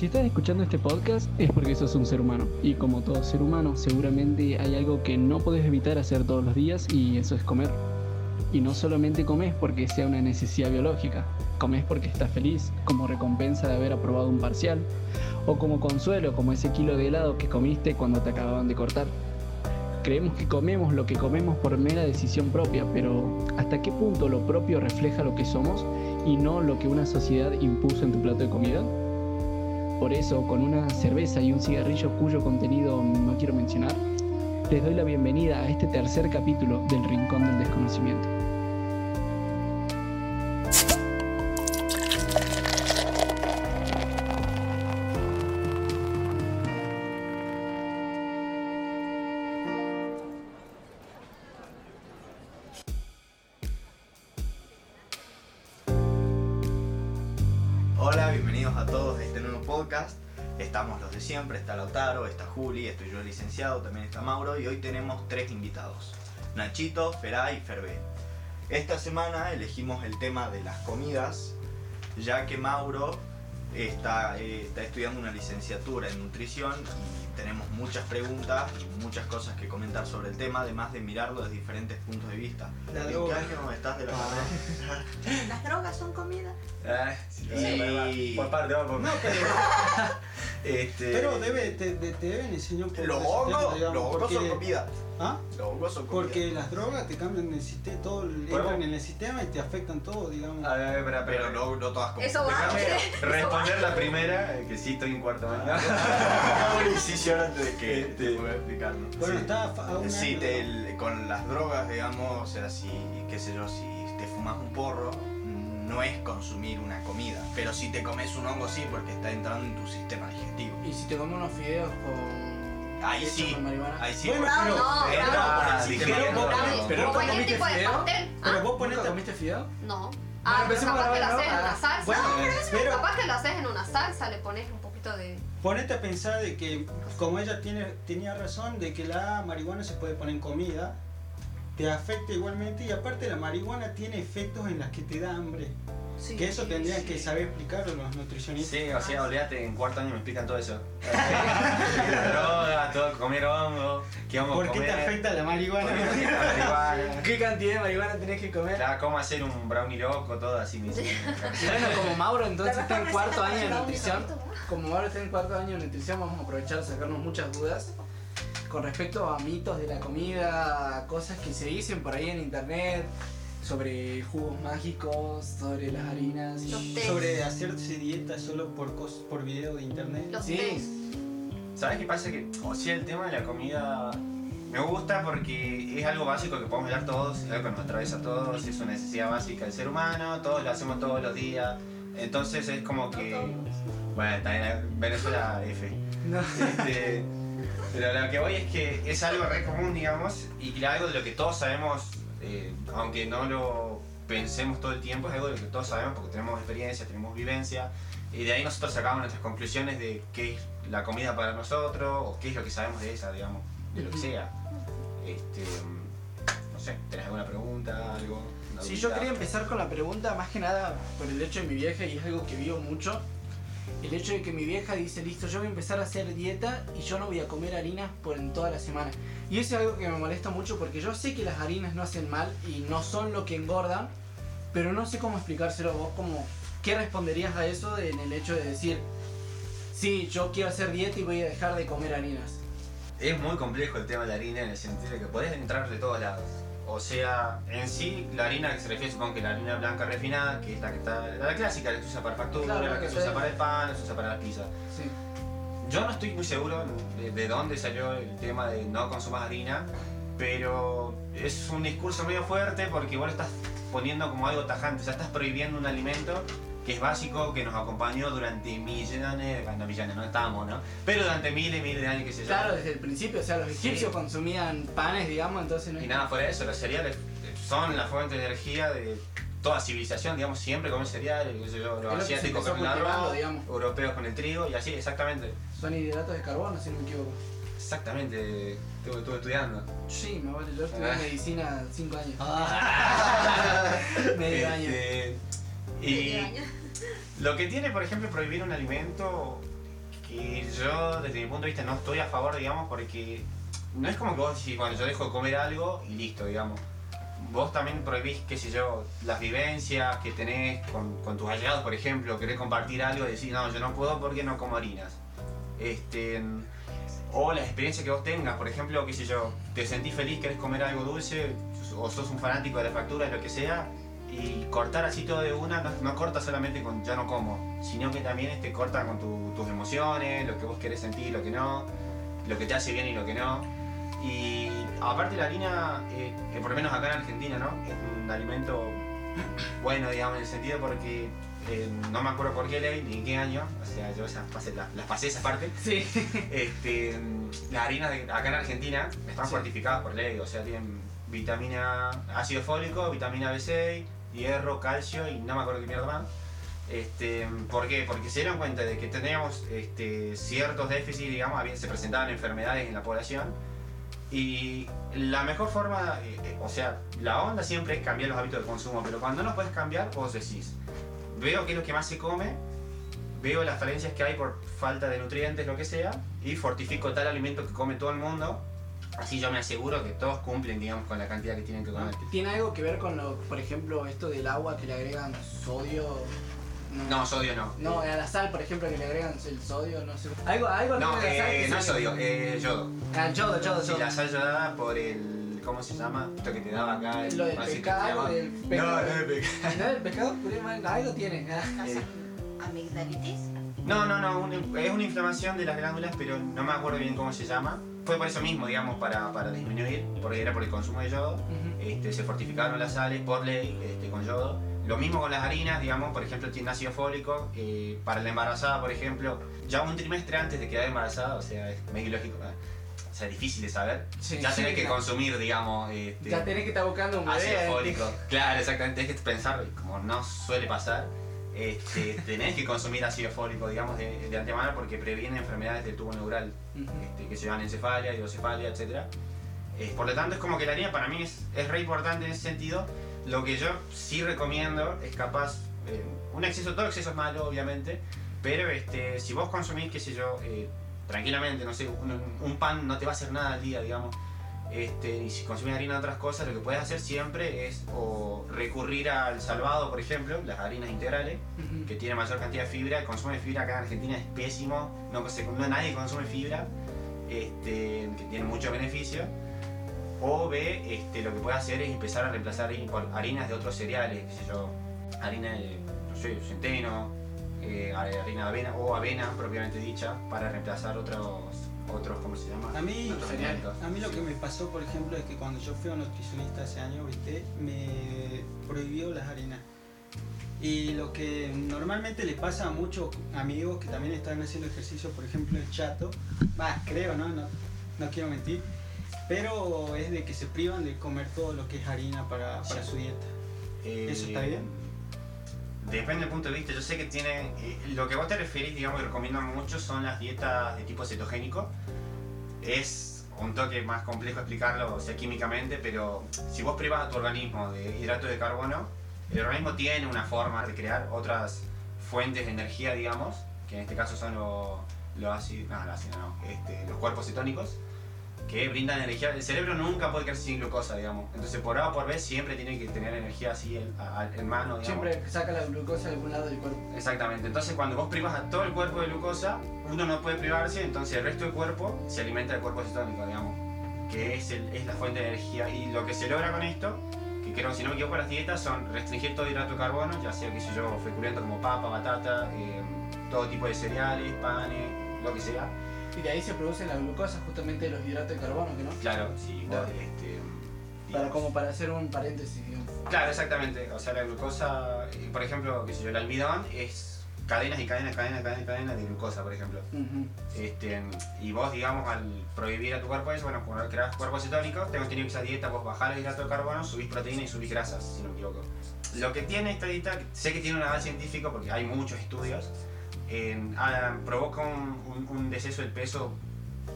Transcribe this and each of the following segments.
Si estás escuchando este podcast es porque sos un ser humano. Y como todo ser humano, seguramente hay algo que no podés evitar hacer todos los días y eso es comer. Y no solamente comes porque sea una necesidad biológica, comes porque estás feliz, como recompensa de haber aprobado un parcial, o como consuelo, como ese kilo de helado que comiste cuando te acababan de cortar. Creemos que comemos lo que comemos por mera decisión propia, pero ¿hasta qué punto lo propio refleja lo que somos y no lo que una sociedad impuso en tu plato de comida? Por eso, con una cerveza y un cigarrillo cuyo contenido no quiero mencionar, les doy la bienvenida a este tercer capítulo del Rincón del Desconocimiento. Siempre, está Lautaro, está Juli, estoy yo licenciado, también está Mauro y hoy tenemos tres invitados, Nachito, Feray y Ferbe. Esta semana elegimos el tema de las comidas, ya que Mauro está, eh, está estudiando una licenciatura en nutrición tenemos muchas preguntas y muchas cosas que comentar sobre el tema, además de mirarlo desde diferentes puntos de vista. La ¿En qué año estás de la carrera? Las drogas son comida. Ah, Y- Por parte, va, por No, pero, Este, pero debe, te, te- deben enseñar un poco. Los hongos, los hongos son comida. ¿Ah? Los hongos son comida. Porque las drogas te cambian el sistema, todo entran en el sistema y te afectan todo, digamos. A ver, espera, Pero espera. no, no todas. Eso va. Responder la primera, eh, que sí estoy en cuarto año. Hago una antes de que Este, te pueda explicarlo. bueno, Sí. está a un Sí, año- te- el- con las drogas, digamos, o sea, si, qué sé yo, si te fumas un porro, no es consumir una comida. Pero si te comes un hongo, sí, porque está entrando en tu sistema digestivo. Y si te comes unos fideos con. Ahí sí, ahí sí. Bueno, No, pero- no, dijeron, digestivo. pero- pero nunca cualquier tipo de fideo. pastel. Pero ¿Ah? vos ¿Nunca ponete. comiste fideo? No. Ah, pero capaz que lo haces en una salsa. no, pero pero- capaz que lo haces en una salsa, le pones un poquito de. Ponete a pensar de que, como ella tiene, tenía razón, de que la marihuana se puede poner en comida, te afecta igualmente y aparte la marihuana tiene efectos en las que te da hambre. Sí, Que eso tendrían sí. que saber explicarlo los nutricionistas. Sí, o sea, olvídate, en cuarto año me explican todo eso. La droga, todo, comer hongo, qué hongo ¿Por qué comer. te afecta la marihuana? por qué te afecta la marihuana. ¿Qué cantidad de marihuana tenés que comer? Ya, cómo hacer un brownie loco, todo así dicen. Bueno, como Mauro entonces está en cuarto año de nutrición, como Mauro está en cuarto año de nutrición, vamos a aprovechar a sacarnos muchas dudas con respecto a mitos de la comida, cosas que se dicen por ahí en internet, sobre jugos mágicos, sobre las harinas. Los tés. Sobre hacerse dieta solo por cos, por video de internet. Los Sí. tés. ¿Sabes qué pasa? Que, o sea, el tema de la comida me gusta porque es algo básico que podemos hablar todos, es algo que nos atraviesa a todos, es una necesidad básica del ser humano, todos lo hacemos todos los días. Entonces es como que. Bueno, también en Venezuela F. No. Este, pero lo que voy es que es algo re común, digamos, y algo de lo que todos sabemos, eh, aunque no lo pensemos todo el tiempo, es algo de lo que todos sabemos porque tenemos experiencia, tenemos vivencia, y de ahí nosotros sacamos nuestras conclusiones de qué es la comida para nosotros, o qué es lo que sabemos de esa, digamos, de lo que sea. Este, no sé, ¿tenés alguna pregunta, algo? Sí, yo quería empezar con la pregunta más que nada por el hecho de mi vieja y es algo que vivo mucho. El hecho de que mi vieja dice, listo, yo voy a empezar a hacer dieta y yo no voy a comer harinas por en toda la semana. Y eso es algo que me molesta mucho porque yo sé que las harinas no hacen mal y no son lo que engordan, pero no sé cómo explicárselo a vos, como, ¿qué responderías a eso en el hecho de decir, sí, yo quiero hacer dieta y voy a dejar de comer harinas? Es muy complejo el tema de la harina en el sentido de que podés entrar de todos lados. O sea, en sí, la harina que se refiere, supongo que la harina blanca refinada, que es la que está, la clásica, la que se usa para factura, Claro, la que se usa para el pan, la que se usa para las pizzas. Sí. Yo no estoy muy seguro de, de dónde salió el tema de no consumas harina, pero es un discurso medio fuerte porque lo estás poniendo como algo tajante, o sea, estás prohibiendo un alimento que es básico, que nos acompañó durante millones, bueno, millones, no estábamos, ¿no? Pero durante miles y miles de años que se Claro, desde el principio, o sea, los Sí. egipcios consumían panes, digamos, entonces no Y nada fuera de eso, los cereales son la fuente de energía de toda civilización, digamos, siempre comen cereales, los asiáticos con el arroz, europeos con el trigo y así, exactamente. Son hidratos de carbono, si no me equivoco. Exactamente, estuve, estuve estudiando. Sí, me vale, yo estudié Ah. medicina 5 años. Ah. Medio año. Y lo que tiene, por ejemplo, prohibir un alimento que yo, desde mi punto de vista, no estoy a favor, digamos, porque no es como que vos decís, bueno, yo dejo de comer algo y listo, digamos. Vos también prohibís, qué sé yo, las vivencias que tenés con, con tus allegados, por ejemplo, querés compartir algo y decís, no, yo no puedo porque no como harinas. Este, o las experiencias que vos tengas, por ejemplo, qué sé yo, te sentís feliz, querés comer algo dulce, o sos un fanático de la factura, lo que sea, y cortar así todo de una no, no corta solamente con ya no como, sino que también este, corta con tu- tus emociones, lo que vos querés sentir, lo que no, lo que te hace bien y lo que no. Y aparte la harina, eh, que por lo menos acá en Argentina, ¿no? Es un alimento bueno, digamos, en el sentido porque eh, no me acuerdo por qué ley ni en qué año, o sea, yo esas pasé- las, las pasé esa parte. Sí. Este, las harinas de acá en Argentina están Sí. fortificadas por ley, o sea, tienen vitamina, ácido fólico, vitamina B6, hierro, calcio y no me acuerdo qué mierda más. Este, ¿Por qué? Porque se dieron cuenta de que teníamos este, ciertos déficits, digamos, se presentaban enfermedades en la población y la mejor forma, eh, eh, o sea, la onda siempre es cambiar los hábitos de consumo, pero cuando no puedes cambiar, vos decís, veo qué es lo que más se come, veo las falencias que hay por falta de nutrientes, lo que sea, y fortifico tal alimento que come todo el mundo, así yo me aseguro que todos cumplen, digamos, con la cantidad que tienen que comer. ¿Tiene algo que ver con, lo, por ejemplo, esto del agua que le agregan sodio? No, sodio no. No, a la sal, por ejemplo, que le agregan el sodio, no sé. Algo, algo No, tiene la sal eh, que no es sale- sodio, eh, yodo. Ah, yodo, yodo, Sí, yodo. la sal yodada por el. ¿Cómo se llama? Esto que te daba acá. el- Lo del no pescado, del No, pescado. no del pescado. ¿No del pescado? Algo tiene. Eh, amigdalitis. No, no, no, un- es una inflamación de las glándulas, pero no me acuerdo bien cómo se llama. Fue por eso mismo, digamos, para, para disminuir, porque era por el consumo de yodo. Ujú. Este, se fortificaron las sales por ley este, con yodo. Lo mismo con las harinas, digamos, por ejemplo, tiene ácido fólico. eh, para la embarazada, por ejemplo, ya un trimestre antes de quedar embarazada, o sea, es medio ilógico, ¿eh? o sea, difícil de saber. Sí, ya sí, tenés que claro. consumir, digamos, este, Ya tenés que estar buscando un bebé. ácido fólico. Claro, exactamente, tenés que pensar, como no suele pasar, este, tenés que consumir ácido fólico, digamos, de, de antemano porque previene enfermedades del tubo neural Ujú. este, que se llaman encefalia, hidrocefalia, etc. Eh, por lo tanto, es como que la harina para mí es, es re importante en ese sentido. Lo que yo sí recomiendo es capaz, eh, un exceso, todo exceso es malo, obviamente, pero este, si vos consumís, qué sé yo, eh, tranquilamente, no sé, un, un pan no te va a hacer nada al día, digamos. Este, y si consumís harina de otras cosas, lo que puedes hacer siempre es o recurrir al salvado, por ejemplo, las harinas integrales, Ujú. que tiene mayor cantidad de fibra. El consumo de fibra acá en Argentina es pésimo, no, se- no nadie consume fibra, este, que tiene mucho beneficio. O B, este, lo que puede hacer es empezar a reemplazar por harinas de otros cereales, qué sé yo, harina de, no sé, centeno, eh, harina de avena o avena propiamente dicha, para reemplazar otros, otros ¿cómo se llama? A mí, a mí lo que me pasó, por ejemplo, es que cuando yo fui a un nutricionista hace años, ¿viste? me prohibió las harinas. Y lo que normalmente le pasa a muchos amigos que también están haciendo ejercicio, por ejemplo, el chato, más creo, ¿no? ¿no? No quiero mentir, pero es de que se privan de comer todo lo que es harina para, para su dieta. Eh, ¿Eso está bien? Depende del punto de vista. Yo sé que tiene. eh, lo que vos te referís, digamos, y recomiendan mucho son las dietas de tipo cetogénico. Es un toque más complejo explicarlo, o sea, químicamente, pero si vos privas a tu organismo de hidratos de carbono, el organismo tiene una forma de crear otras fuentes de energía, digamos, que en este caso son los, ácidos, no, no, este, los cuerpos cetónicos, que brindan energía. El cerebro nunca puede quedarse sin glucosa, digamos. Entonces, por A o por B, siempre tiene que tener energía así en, en mano, digamos. Siempre saca la glucosa de algún lado del cuerpo. Exactamente, entonces cuando vos privas a todo el cuerpo de glucosa, uno no puede privarse, entonces el resto del cuerpo se alimenta del cuerpo cetónico, digamos, que es, el- es la fuente de energía. Y lo que se logra con esto, que creo, si no me equivoco, las dietas son restringir todo hidrato de carbono, ya sea, sé yo, feculento como papa, batata, eh, todo tipo de cereales, panes, lo que sea. Y de ahí se produce la glucosa, justamente de los hidratos de carbono, que no? Claro, si vos, Claro. este, Para, digamos- como para hacer un paréntesis, digamos. Claro, exactamente. O sea, la glucosa, eh, por ejemplo, qué sé yo, el almidón es cadenas y cadenas, cadenas, cadenas, cadenas de glucosa, por ejemplo. Ujú. Este, y vos, digamos, al prohibir a tu cuerpo eso, bueno, creas cuerpos cetónicos, tengo tenido esa dieta, vos bajás el hidrato de carbono, subís proteína y subís grasas, si no me equivoco. Lo que tiene esta dieta, sé que tiene un avance científico porque hay muchos estudios, en- ah, provoca un, un- un deceso del peso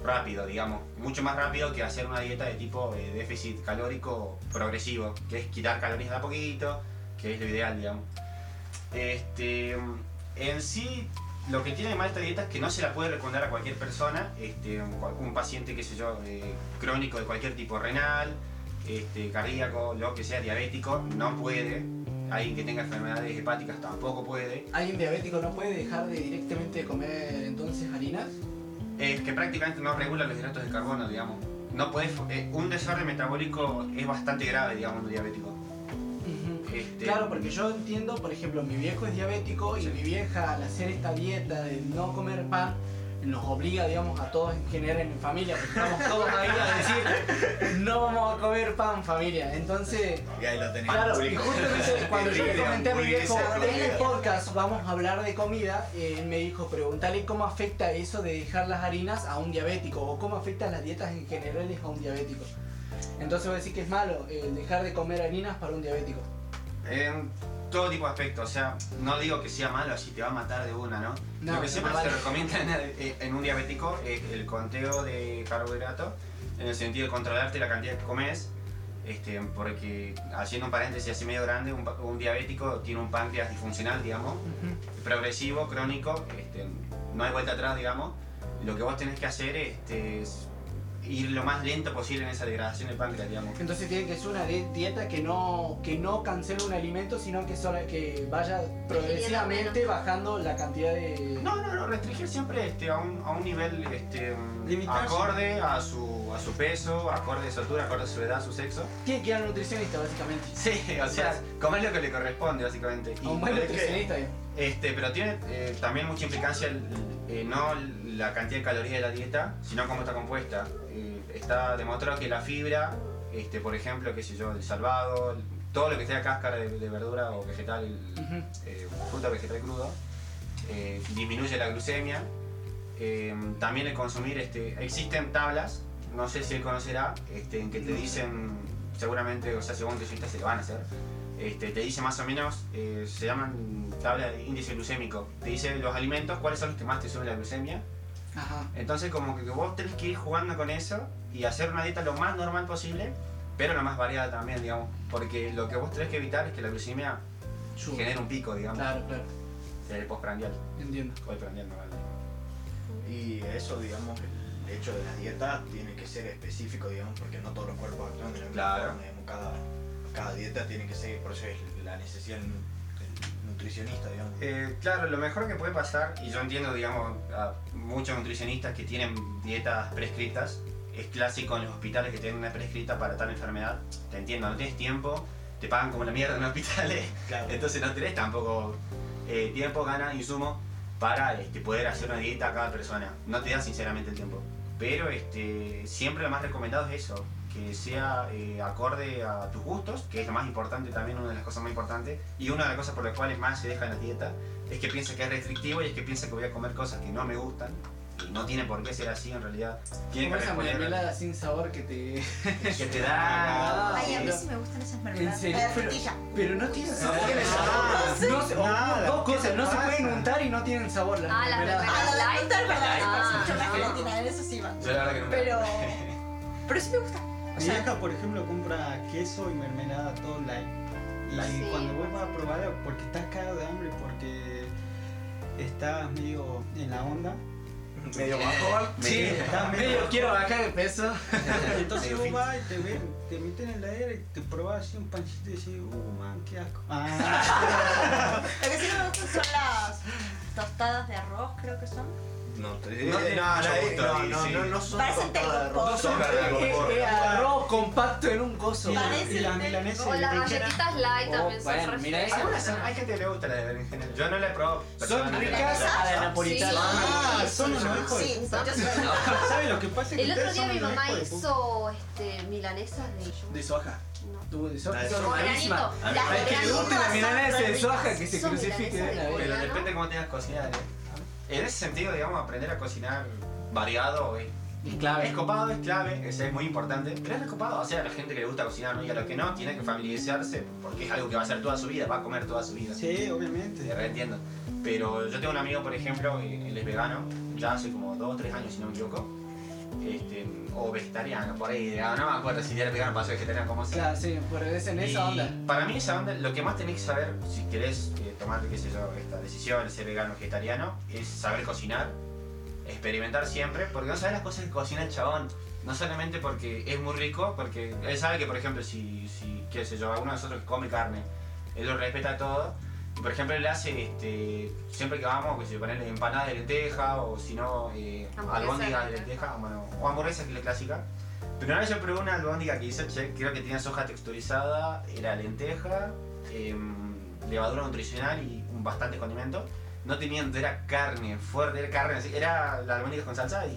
rápido, digamos, mucho más rápido que hacer una dieta de tipo eh, déficit calórico progresivo, que es quitar calorías de a poquito, que es lo ideal, digamos. Este, en sí, lo que tiene de mal esta dieta es que no se la puede recomendar a cualquier persona, este, un, un paciente, qué sé yo, eh, crónico de cualquier tipo renal, este, cardíaco, lo que sea, diabético, no puede. Alguien que tenga enfermedades hepáticas tampoco puede. ¿Alguien diabético no puede dejar de directamente comer entonces harinas? Es que prácticamente no regula los hidratos de carbono, digamos. No puede, eh, un desorden metabólico es bastante grave, digamos, en un diabético. Ujú. Este, Claro, porque yo entiendo, por ejemplo, mi viejo es diabético y Sí. mi vieja al hacer esta dieta de no comer pan nos obliga, digamos, a todos en general en mi familia, porque estamos todos ahí a decir no vamos a comer pan, familia. Entonces, Y ahí lo tenés. claro, y justamente cuando yo le comenté a mi viejo, en el podcast vamos a hablar de comida, eh, él me dijo, pregúntale cómo afecta eso de dejar las harinas a un diabético o cómo afectan las dietas en generales a un diabético. Entonces voy a decir que es malo el dejar de comer harinas para un diabético. En todo tipo de aspectos, o sea, no digo que sea malo si te va a matar de una, ¿no? No, Lo que siempre no vale. se recomienda en, el- en un diabético es el conteo de carbohidratos, en el sentido de controlarte la cantidad que comes, este, porque haciendo un paréntesis así medio grande, un diabético tiene un páncreas disfuncional, digamos, progresivo, crónico, este, no hay vuelta atrás, digamos. Lo que vos tenés que hacer este, es ir lo más lento posible en esa degradación del páncreas, digamos. Entonces tiene que ser una di- dieta que no, que no cancele un alimento, sino que, sola, que vaya progresivamente bajando la cantidad de... No, no, no, restringir siempre este, a, un, a un nivel este, Limitarse. acorde a su, a su peso, acorde a su altura, acorde a su edad, a su sexo. Tiene que ir al nutricionista, básicamente. Sí, o sea, comer lo que le corresponde, básicamente. A un buen que- nutricionista. digamos. Este, pero tiene eh, también mucha implicancia el- eh, no la cantidad de calorías de la dieta, sino cómo está compuesta. Está demostrado que la fibra, este, por ejemplo, qué sé yo, el salvado, todo lo que sea cáscara de, de verdura o vegetal, Ujú. eh, fruta vegetal crudo, eh, disminuye la glucemia. Eh, también el consumir, este, existen tablas, no sé si él conocerá, este, en que te dicen, seguramente, o sea, según nutricionistas se lo van a hacer, este, te dice más o menos, eh, se llaman tabla de índice glucémico, te dice los alimentos, cuáles son los que más te suben la glucemia. Ajá. Entonces como que vos tenés que ir jugando con eso y hacer una dieta lo más normal posible, pero lo más variada también, digamos, porque lo que vos tenés que evitar es que la glucemia Sube. genere un pico, digamos, Claro, claro. el postprandial, Entiendo. o el prandial, no vale. Y eso, digamos, el hecho de la dieta tiene que ser específico, digamos, porque no todos los cuerpos actúan de la misma Claro. forma, digamos, cada, cada dieta tiene que ser, por eso es la necesidad del nutricionista, digamos. Eh, claro, lo mejor que puede pasar, y yo entiendo, digamos, a muchos nutricionistas que tienen dietas prescritas, es clásico en los hospitales que tienen una prescrita para tal enfermedad. Te entiendo, no tienes tiempo, te pagan como la mierda en los hospitales, Claro. entonces no tenés tampoco eh, tiempo, ganas, insumo para este, poder hacer una dieta a cada persona. No te da sinceramente el tiempo. Pero este, siempre lo más recomendado es eso, que sea eh, acorde a tus gustos, que es lo más importante también, una de las cosas más importantes, y una de las cosas por las cuales más se deja en la dieta es que piensa que es restrictivo y es que piensa que voy a comer cosas que no me gustan. Y no tiene por qué ser así en realidad. Tiene Como que esa responder mermelada sin sabor que te... que te da. Ay, a mí pero- sí me gustan esas ¿En mermeladas. serio? La de Pero, frutilla. pero no tienen sabor. Ah, sabor. No se- o- Nada, dos ¿qué cosas, te no se pasa? pueden untar y no tienen sabor las Ah, las mermeladas. mermeladas. Ah, la de fruta es verdad, Ah, es mucho más sí. gelatina, en eso sí va. Yo la verdad que nunca. Pero. Pero sí me gusta. O Mi sea, hija, por ejemplo, compra queso y mermelada todo light. Y Sí. cuando vos vas a probarla, porque estás cagado de hambre, porque estás medio en la onda, Medio bajo. Sí, Está medio- medio quiero bajar de peso. entonces Medio vos vas y te, ven, te meten en la aire y te probás así un pancito y decís, uh, man, qué asco. Ah, lo que sí no me gustan son las tostadas de arroz, creo que son. No, te, No no, mucho no, gusto, no, no, no, no son Parecen telgopor. son. Es arroz compacto en un coso. y, la- milanesas O las galletitas light Oh, también son bueno, re son- hay gente que le gusta la de berenjena. Yo no la he probado. Son ricas a la napolitana. Ah, son hijos de Sí, puta. yo soy. ¿Sabes lo que pasa? El otro día mi mamá hizo este, milanesas de... De soja. No. Tuvo de soja. Son malísimas. Las que le guste la milanesa de soja, ricas. que se crucifique. Pero depende cómo tengas. ¿eh? En ese sentido, digamos, aprender a cocinar variado es, Es clave. es copado, es clave, es, es muy importante. Pero es recopado, o sea, a la gente que le gusta cocinar, ¿no? Y a los que no, tiene que familiarizarse porque es algo que va a hacer toda su vida, va a comer toda su vida. Sí, Te obviamente. reentiendo. Pero yo tengo un amigo, por ejemplo, eh, él es vegano, ya hace como 2 o 3 años, si no me equivoco. Este, o vegetariano, por ahí, ah, no me acuerdo si era vegano, pasó vegetariano, como sea. Claro, sí, pero es en esa onda. Para mí esa onda, lo que más tenés que saber si querés eh, tomar, qué sé yo, esta decisión de ser vegano o vegetariano, es saber cocinar, experimentar siempre, porque no sabes las cosas que cocina el chabón. No solamente porque es muy rico, porque él sabe que, por ejemplo, si, si qué sé yo, alguno de nosotros que come carne, él lo respeta todo. Por ejemplo, él hace, este, siempre que vamos, que se ponen empanadas de lenteja, o si no, eh, albóndigas de lenteja, o, bueno, o hamburguesas, que es la clásica. Pero una vez yo probé una albóndiga que hizo, che, creo que tenía soja texturizada, era lenteja, em, levadura nutricional y un bastante condimento. No tenía, era carne fuerte, era carne, era la albóndiga con salsa y,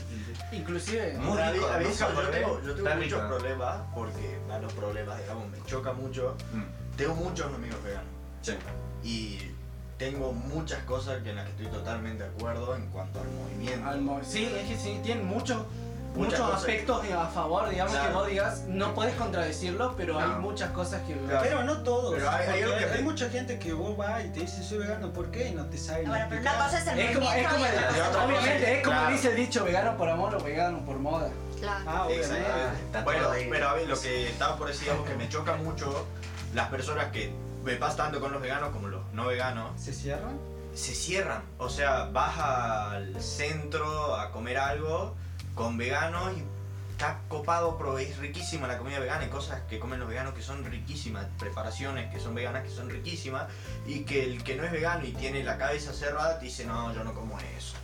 y Inclusive, Muy A rico, a yo probé. tengo, yo tengo muchos rico. problemas porque, bueno, problemas, digamos, me choca mucho. Mm, Tengo muchos amigos veganos sí. y tengo muchas cosas que en las que estoy totalmente de acuerdo en cuanto al movimiento. al mo- sí, es que sí, tienen muchos muchos cosas. aspectos a favor, digamos Claro. que vos digas, no podés contradecirlo, pero No. hay muchas cosas que... Claro. Pero no todos. Pero hay- hay algo que hay mucha gente que vos vas y te dice soy vegano, ¿por qué? Y no te saben Bueno, pero una cosa es el Es como, es movimiento como obviamente, es como claro. dice el dicho, vegano por amor o vegano por moda. Claro. Ah, obviamente. Está Bueno, pero a ver, lo que estaba por decir es que me choca mucho las personas que pasa tanto con los veganos como los no veganos, ¿Se cierran? se cierran. O sea, vas al centro a comer algo con veganos y está copado, pero es riquísima la comida vegana. Hay cosas que comen los veganos que son riquísimas, preparaciones que son veganas que son riquísimas y que el que no es vegano y tiene la cabeza cerrada te dice, no, yo no como eso.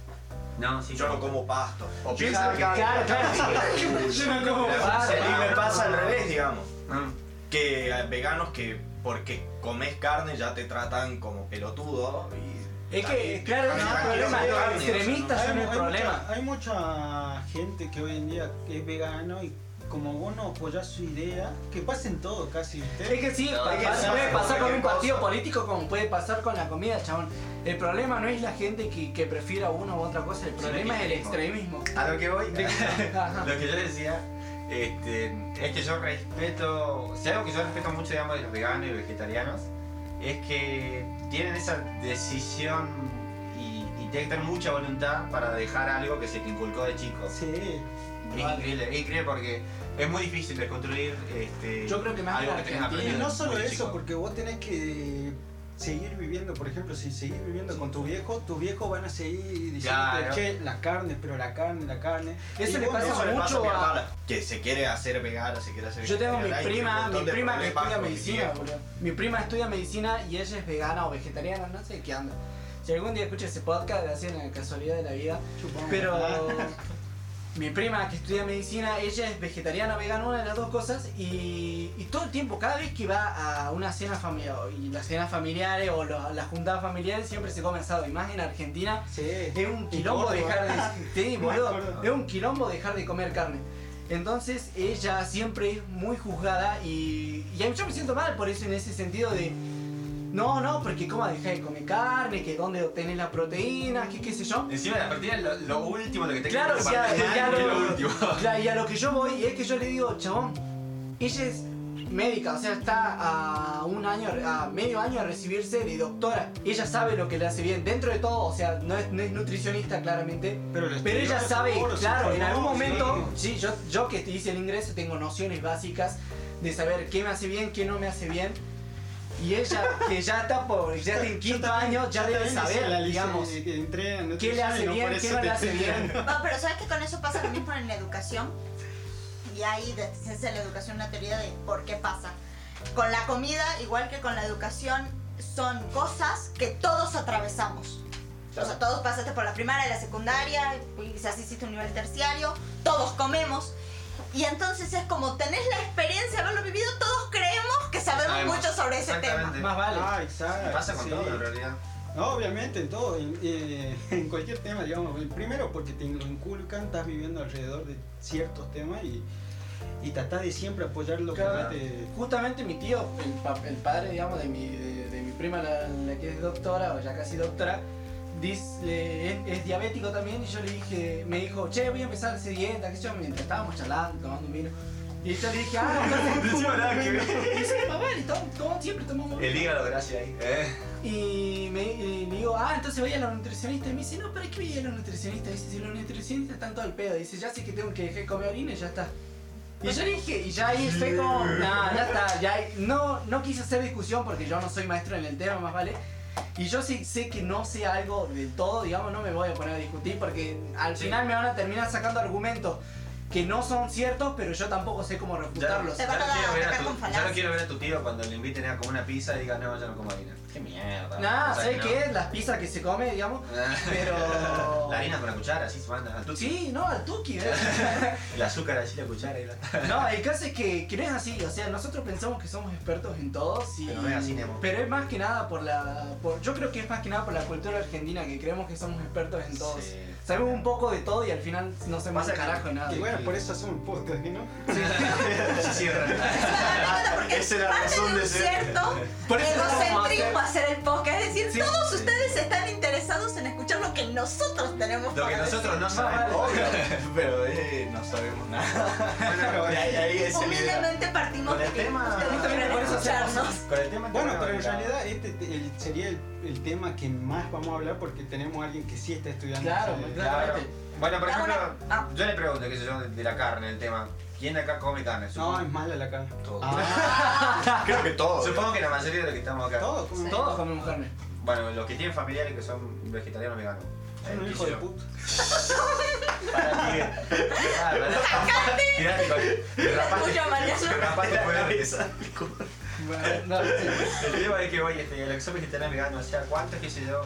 No, sí. Yo no como pasto. O Sí, piensa que... Claro, claro. Yo no como pasto. Y me pasa al revés, digamos. Mm. que veganos que porque comes carne ya te tratan como pelotudo y Es que, claro, es no, el problema, los extremistas Hay, son el hay problema. mucha, hay mucha gente que hoy en día es vegano y como vos no apoyás su idea, que pasen todo casi, ¿viste? Es que sí, No, puede pasar con un partido cosa. político como puede pasar con la comida, chabón. El problema no es la gente que, que prefiera una u otra cosa, el problema es el mismo. extremismo. A lo que voy, lo que yo decía, este, es que yo respeto, si algo que yo respeto mucho, digamos, de los veganos y vegetarianos, es que tienen esa decisión y, y tienen que tener mucha voluntad para dejar algo que se te inculcó de chico. Sí. Es increíble, es increíble porque es muy difícil desconstruir este, Yo creo que más algo que Argentina. Y aprendido no solo eso, chico. porque vos tenés que seguir viviendo, por ejemplo, si seguís viviendo con tu viejo, tus viejos van a seguir diciendo Claro. che, la carne, pero la carne, la carne. Eso Y le pasa Eso a mucho a- hermana, que se quiere hacer vegana, se quiere hacer Yo tengo mi prima, mi prima que estudia medicina, viejo. boludo. Mi prima estudia medicina y ella es vegana o vegetariana, no sé qué anda. Si algún día escucha ese podcast, así en la casualidad de la vida. Chupamos. Pero mi prima que estudia medicina, ella es vegetariana, vegana, una de las dos cosas. Y, y todo el tiempo, cada vez que va a una cena familiar, y las cenas familiares o lo- las juntadas familiares, siempre se come asado. Y más en Argentina, Sí. es un quilombo dejar de sí, boludo, es un quilombo dejar de comer carne. Entonces ella siempre es muy juzgada y, y yo me siento mal por eso en ese sentido de no, no, porque cómo dejar de comer carne, que dónde obtenés la proteína, que qué sé yo. Encima de la partida lo, lo último lo que te Claro, queda o sea, para ya es lo- lo último. Claro, y a lo que yo voy es que yo le digo, chabón, ella es médica, o sea, está a un año, a medio año de recibirse de doctora. Ella sabe lo que le hace bien, dentro de todo, o sea, no es, no es nutricionista claramente, Pero, pero ella sabe, se claro, en algún momento, sí. sí, yo, yo que hice el ingreso tengo nociones básicas de saber qué me hace bien, qué no me hace bien. Y ella, que ya está por, ya está en Yo quinto también- año, ya debe la saber, lista digamos, entré en qué le hace bien, qué no le hace bien. No, pero sabes que con eso pasa lo mismo en la educación. Y hay desde la educación una teoría de por qué pasa. Con la comida, igual que con la educación, son cosas que todos atravesamos. O sea, todos pasaste por la primaria, la secundaria, y quizás hiciste un nivel terciario, todos comemos. Y entonces es como tenés la experiencia de haberlo vivido, todos creemos que sabemos Sabemos, mucho sobre ese tema. Más vale. Ah, exacto. Pasa con sí. todo en realidad. No, obviamente, en todo, en, eh, en cualquier tema, digamos. Primero porque te lo inculcan, estás viviendo alrededor de ciertos temas y, y tratás de siempre apoyar lo que Claro. más te... Justamente mi tío, el, pa- el padre, digamos, de mi, de, de mi prima, la, la que es doctora, o ya casi doctora, dice, es, es diabético también, y yo le dije, me dijo, che, voy a empezar a hacer dieta, sé yo, mientras estábamos charlando, tomando vino. Y yo le dije, ah, entonces. Encima nada que ver. Y y siempre tomamos. El hígado, gracias ahí. Eh. Y me y digo, ah, entonces voy a la nutricionista. Y me dice, no, ¿para qué voy a la nutricionista? Dice, si los nutricionistas están todo al pedo. Dice, ya sé que tengo que dejar de comer orina y ya está. Y yo le dije, y ya ahí fue como, nah, ya está, ya no, no quise hacer discusión porque yo no soy maestro en el tema, más vale. Y yo sí sé que no sé algo del todo, digamos, no me voy a poner a discutir porque al final me van a terminar sacando argumentos que no son ciertos, pero yo tampoco sé cómo refutarlos. Ya no quiero ver a tu, con ya falacias. no quiero ver a tu tío cuando le inviten a comer una pizza y diga, no, yo no como harina. Qué mierda. Nada, O sea, sé no. que es las pizzas que se come, digamos, pero... La harina con la cuchara, así se manda. Al tuki. Sí, no, al tuki, ¿ves? El azúcar así, la cuchara y la... No, el caso es que, que no es así, o sea, nosotros pensamos que somos expertos en todos y... Pero no es así, Nemo. Pero es más que nada por la... Por, yo creo que es más que nada por la cultura argentina, que creemos que somos expertos en todos. Sí. Sabemos un poco de todo y al final no sabemos Pasa carajo de nada. Y bueno, por eso hacemos un podcast, ¿no? Se cierra. Esa era la razón de ser. cierto Por eso egocentrismo hacer- el podcast. Es decir, Sí, todos sí. ustedes están interesados en escuchar lo que nosotros tenemos Lo que nosotros no vale. sabemos. Obvio, pero eh, no sabemos nada. Es. Humildemente partimos Con el de que tema- ustedes quieren escucharnos. Con el tema Bueno, pero en realidad este sería el, el tema que más vamos a hablar porque tenemos a alguien que sí está estudiando. Claro, claro. Claro. Bueno, por ejemplo, ah. yo le pregunto, qué sé yo, de, de la carne, el tema. ¿Quién de acá come carne? No, es mala la carne. Todo. Ah, Creo que todo. Supongo que la mayoría de los que estamos acá. todo, como Todos comemos carne. Bueno, los que tienen familiares que son vegetarianos veganos. Son un Eh, hijo de puta. Para ti. Ah, Tirate no. El tema es que, oye, este, que son vegetarianos veganos, o sea, ¿cuántos, qué sé yo,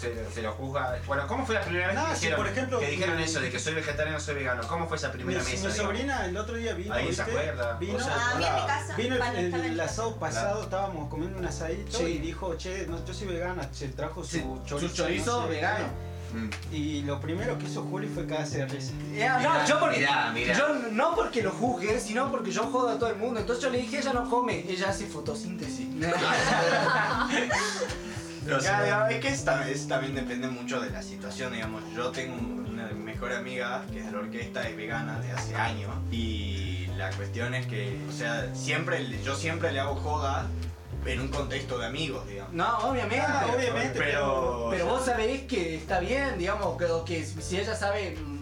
se, se lo juzga? Bueno, ¿cómo fue la primera vez No, que si, dijeron, por ejemplo, que dijeron mi- eso de que soy vegetariano, soy vegano? ¿Cómo fue esa Mi, primera mesa? mi digamos? sobrina el otro día vino. ¿Alguien se acuerda? Vino, ¿Vos se Ah, en mi casa. Vino el, el- el mi asado pasado, Claro. estábamos comiendo un asadito Sí. y dijo, che, no, yo soy vegana, se trajo su Sí, chorizo. su chorizo no sé qué. vegano. Mm. Y lo primero que hizo Juli fue cagarse de risa. No, Mirá, yo porque mirá, mirá. yo no porque lo juzgue, sino porque yo jodo a todo el mundo. Entonces yo le dije, ella no come, ella hace fotosíntesis. Sea, es que es, tam- es- también depende mucho de la situación, digamos. Yo tengo una de mis mejores amigas que es de la orquesta, es vegana de hace años. Y la cuestión es que, o sea, siempre, yo siempre le hago joda en un contexto de amigos, digamos. No, obviamente. Ah, obviamente, pero... Pero vos sabés que está bien, digamos, que, que si ella sabe mm,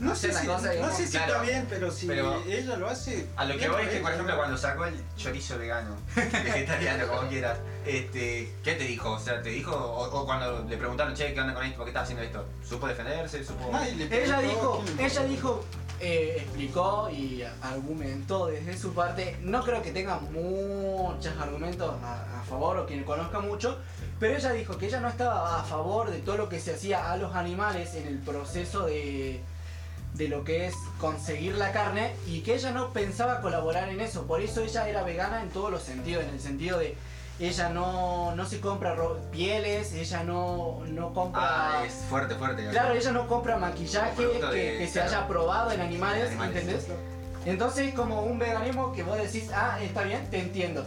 No sé, si, cosas, no digamos. sé si Claro. está bien, pero si Pero- ella lo hace. A lo que voy es que, por ejemplo, cuando sacó el chorizo vegano, vegetariano, como quieras, este, ¿qué te dijo? O sea, ¿te dijo? O, o cuando le preguntaron, che, ¿qué onda con esto? ¿Por qué estás haciendo esto? ¿Supo defenderse? ¿Supo...? Ella dijo, ella dijo, eh, explicó y argumentó desde su parte. No creo que tenga muchos argumentos a, a favor o quien conozca mucho, pero ella dijo que ella no estaba a favor de todo lo que se hacía a los animales en el proceso de, de lo que es conseguir la carne y que ella no pensaba colaborar en eso. Por eso ella era vegana en todos los sentidos, en el sentido de ella no, no se compra pieles, ella no, no compra... Ah, es fuerte, fuerte. Claro, ella no compra maquillaje que, de- que se claro. haya probado en animales, Animales. ¿entendés? Entonces es como un veganismo que vos decís, ah, está bien, te entiendo.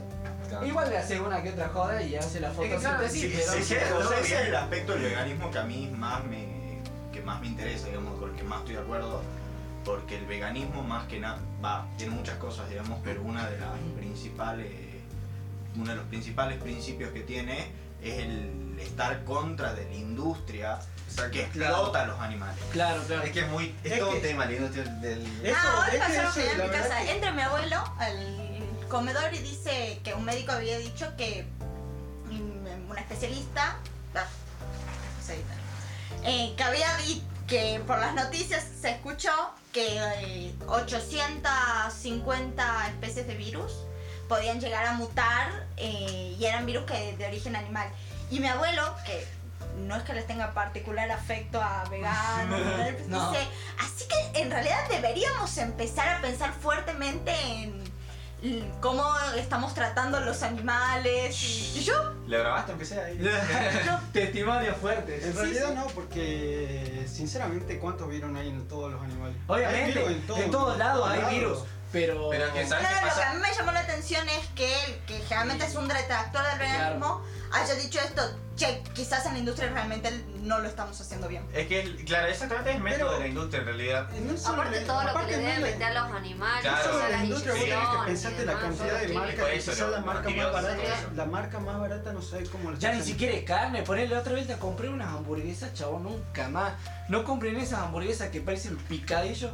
Claro. Igual le hace una que otra joda y hace la que claro, Sí, pero... sí, sí, todo o sea, ese bien. es el aspecto del veganismo que a mí más me, que más me interesa, digamos, con el que más estoy de acuerdo, porque el veganismo más que nada, va, tiene muchas cosas, digamos, pero una de las principales, uno de los principales principios que tiene es el estar contra de la industria que explota a los animales. Claro, claro. Es que es muy... Es, Es todo que- un tema, la industria del... Eso, ah, hoy es que pasaron eso, que en mi casa. que- Entra mi abuelo al comedor y dice que un médico había dicho que mm, una especialista, ah, no sé, eh, que había vi que por las noticias se escuchó que eh, 850 especies de virus podían llegar a mutar eh, y eran virus que de origen animal. Y mi abuelo, que no es que les tenga particular afecto a veganos, No. dice, así que en realidad deberíamos empezar a pensar fuertemente en cómo estamos tratando a los animales. Y, yo, ¿Lo grabaste aunque sea ahí? Testimonios fuertes. En realidad no, porque sinceramente, ¿cuántos vieron ahí en todos los animales? Hay Obviamente, virus en todos lados hay virus. Pero. Pero que, ¿sabes? Claro, qué lo que pasa? a mí me llamó la atención es que él, que generalmente es un detractor del veganismo, haya dicho esto, che, quizás en la industria realmente no lo estamos haciendo bien. Es que, claro, exactamente es el método Pero- de la industria en realidad. No solo Aparte la- todo lo que aparte le no deben la- meter a los animales, Claro, todas la industria, vos tenés que pensarte la cantidad de marcas, quizás la marca más barata, la marca más barata no sabe cómo lo Ya ni siquiera es carne, ponele otra vez te compré unas hamburguesas, chabón, nunca más. No compren esas hamburguesas que parecen picadillos.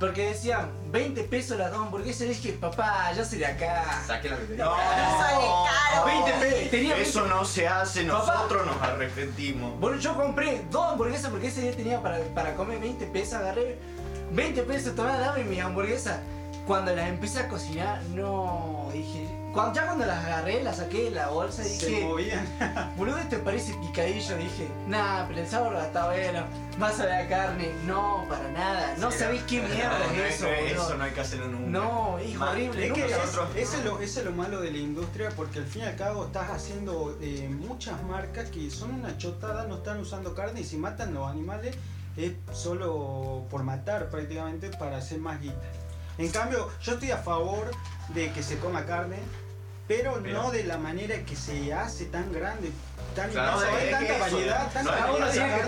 Porque decían 20 pesos las dos hamburguesas. Y dije, papá, yo soy de acá. Saqué la que No, Sale caro. 20 pesos. Tenía Eso 20. no se hace, Papá. nosotros nos arrepentimos. Bueno, yo compré dos hamburguesas porque ese día tenía para, para comer 20 pesos. Agarré 20 pesos, tomé, dame mis hamburguesas. Cuando las empecé a cocinar, no. Dije. Cuando, ya cuando las agarré, las saqué de la bolsa y Se dije. movían. Boludo, ¿te parece picadillo? Dije, nah, pero el sabor está bueno. Más a la carne. No, para nada. No Sí, sabéis qué mierda No, es eso, boludo. eso no hay que hacerlo nunca. No, es Ma- horrible. Es que es- nosotros- ese, es lo, ese es lo malo de la industria porque al fin y al cabo estás haciendo eh, muchas marcas que son una chotada, no están usando carne y si matan los animales es solo por matar prácticamente para hacer más guita. En cambio, yo estoy a favor de que se coma carne, pero, Pero- no de la manera que se hace tan grande, tan Claro, es hay tanta variedad, tanta no, variedad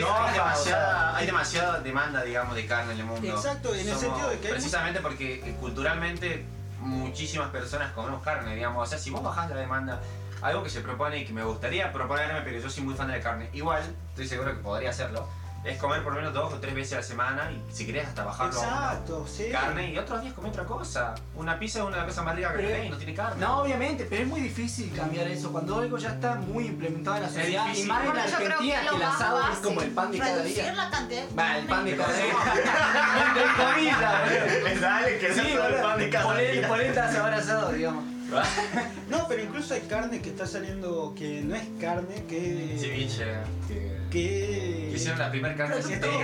No, hay, demasiada, demanda, digamos, de carne en el mundo. Exacto, en el sentido de que hay Precisamente porque eh, culturalmente muchísimas personas comemos carne, digamos. O sea, si vos bajás la demanda, algo que se propone y que me gustaría proponerme, pero yo soy muy fan de la carne, igual, estoy seguro que podría hacerlo, es comer por lo menos dos o tres veces a la semana y si querés hasta bajarlo a una Exacto, sí. carne y otros días comer otra cosa. Una pizza es una de las cosas más ricas que Pero- tenés y no tiene carne. No, obviamente, pero es muy difícil cambiar eso cuando algo ya está muy implementado en la sociedad. Y más en creo Argentina, que el asado es como el pan de cada día. la cantidad de Va, el pan de cada día. Entre comillas. Dale, que Sí, el pan de cada día. Ponete a saber asado, digamos. No, pero incluso hay carne que está saliendo que no es carne, que. Ceviche, que, que. que hicieron la primera carne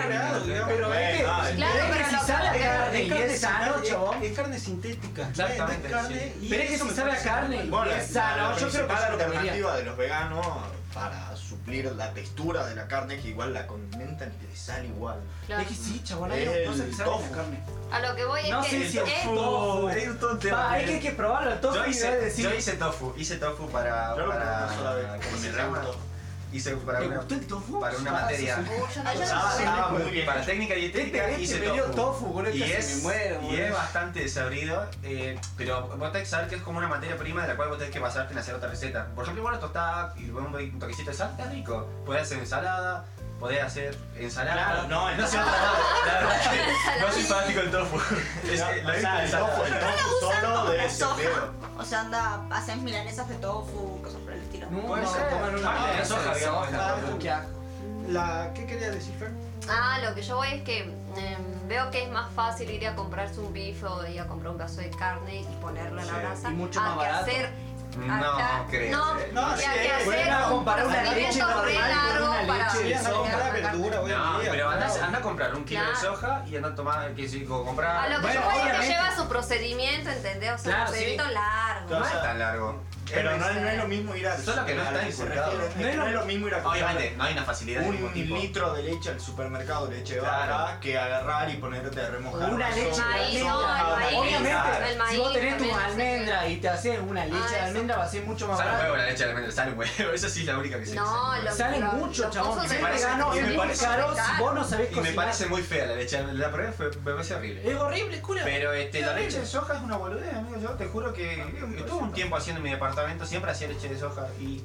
creado, digamos. Pero es Claro, pero pero si que- carne y es sano, sintética, chabón. es, carne sintética. Exactamente, No es carne y Pero es que eso si me sabe a parece carne. Bueno, es sano. la Yo creo que comería. alternativa de los veganos para suplir la textura de la carne que igual la condimentan y le sale igual. Claro. Es que sí, tofu. a carne. A lo que voy es No que sé si el es- tofu. Es un hay que, hay que probarlo. El tofu Yo y hice, decir. yo hice tofu, hice tofu para, Yo lo para, probé una sola vez. con mi Hice para ¿Te una, gustó el tofu? para una Ah, materia. no. Estaba, muy bien. Para técnica dietética Este, hice tofu. tofu, boludo, y es, me muero, y es bastante desabrido, eh, pero vos tenés que saber que es como una materia prima de la cual vos tenés que basarte en hacer otra receta. Por ejemplo, igual tostada y le pongo un toquecito de sal, está rico. Podés hacer ensalada, podés hacer ensalada. Claro, no, no soy que no soy fanático del tofu. Es, No, lo o sea, en el tofu, el no tofu lo solo soja. feo. O sea, anda, haces milanesas de tofu, cosas estilo. No, Puede no, ser. comer una Parte de la masa soja, de digamos, soja, la- boludo, qué. La, ¿Qué quería decir, Fer? Ah, lo que yo voy es que em, veo que es más fácil ir a comprarse un bife o ir a comprar un pedazo de carne y ponerlo en la Sí, brasa. y mucho a más que barato. hacer. No creo. No. No, sí, a a comparar una leche normal con una leche de Sí, a verdura No, pero anda, a comprar un kilo de soja y anda a tomar, que sí, como comprar. A lo que Bueno, yo voy es que lleva su procedimiento, ¿entendés? O sea, Claro, un procedimiento sí. largo. No es tan largo. Pero no, es- no es lo mismo ir a. Solo que no está inculcado. No es No lo- es lo mismo ir a comprar Obviamente, no hay una facilidad un tipo. litro de leche al supermercado, leche de Claro. vaca, que agarrar y ponerte a remojar. Una leche de almendra. no, el maíz, Obviamente, el maíz si vos tenés tus almendras y te haces una leche Ah, de almendra, va a ser mucho más Sale barato. huevo la leche de almendra, sale huevo. Esa sí es la única que se No, sale. mucho, chabón. me parece- caro si vos no sabés Y me cocinar. parece muy fea la leche de almendra. La probé, fue, me parece horrible. Es horrible, cura. Pero este, la leche de soja es una boludez, amigo. Yo te juro que estuve un tiempo haciendo en mi departamento, siempre hacía leche de soja y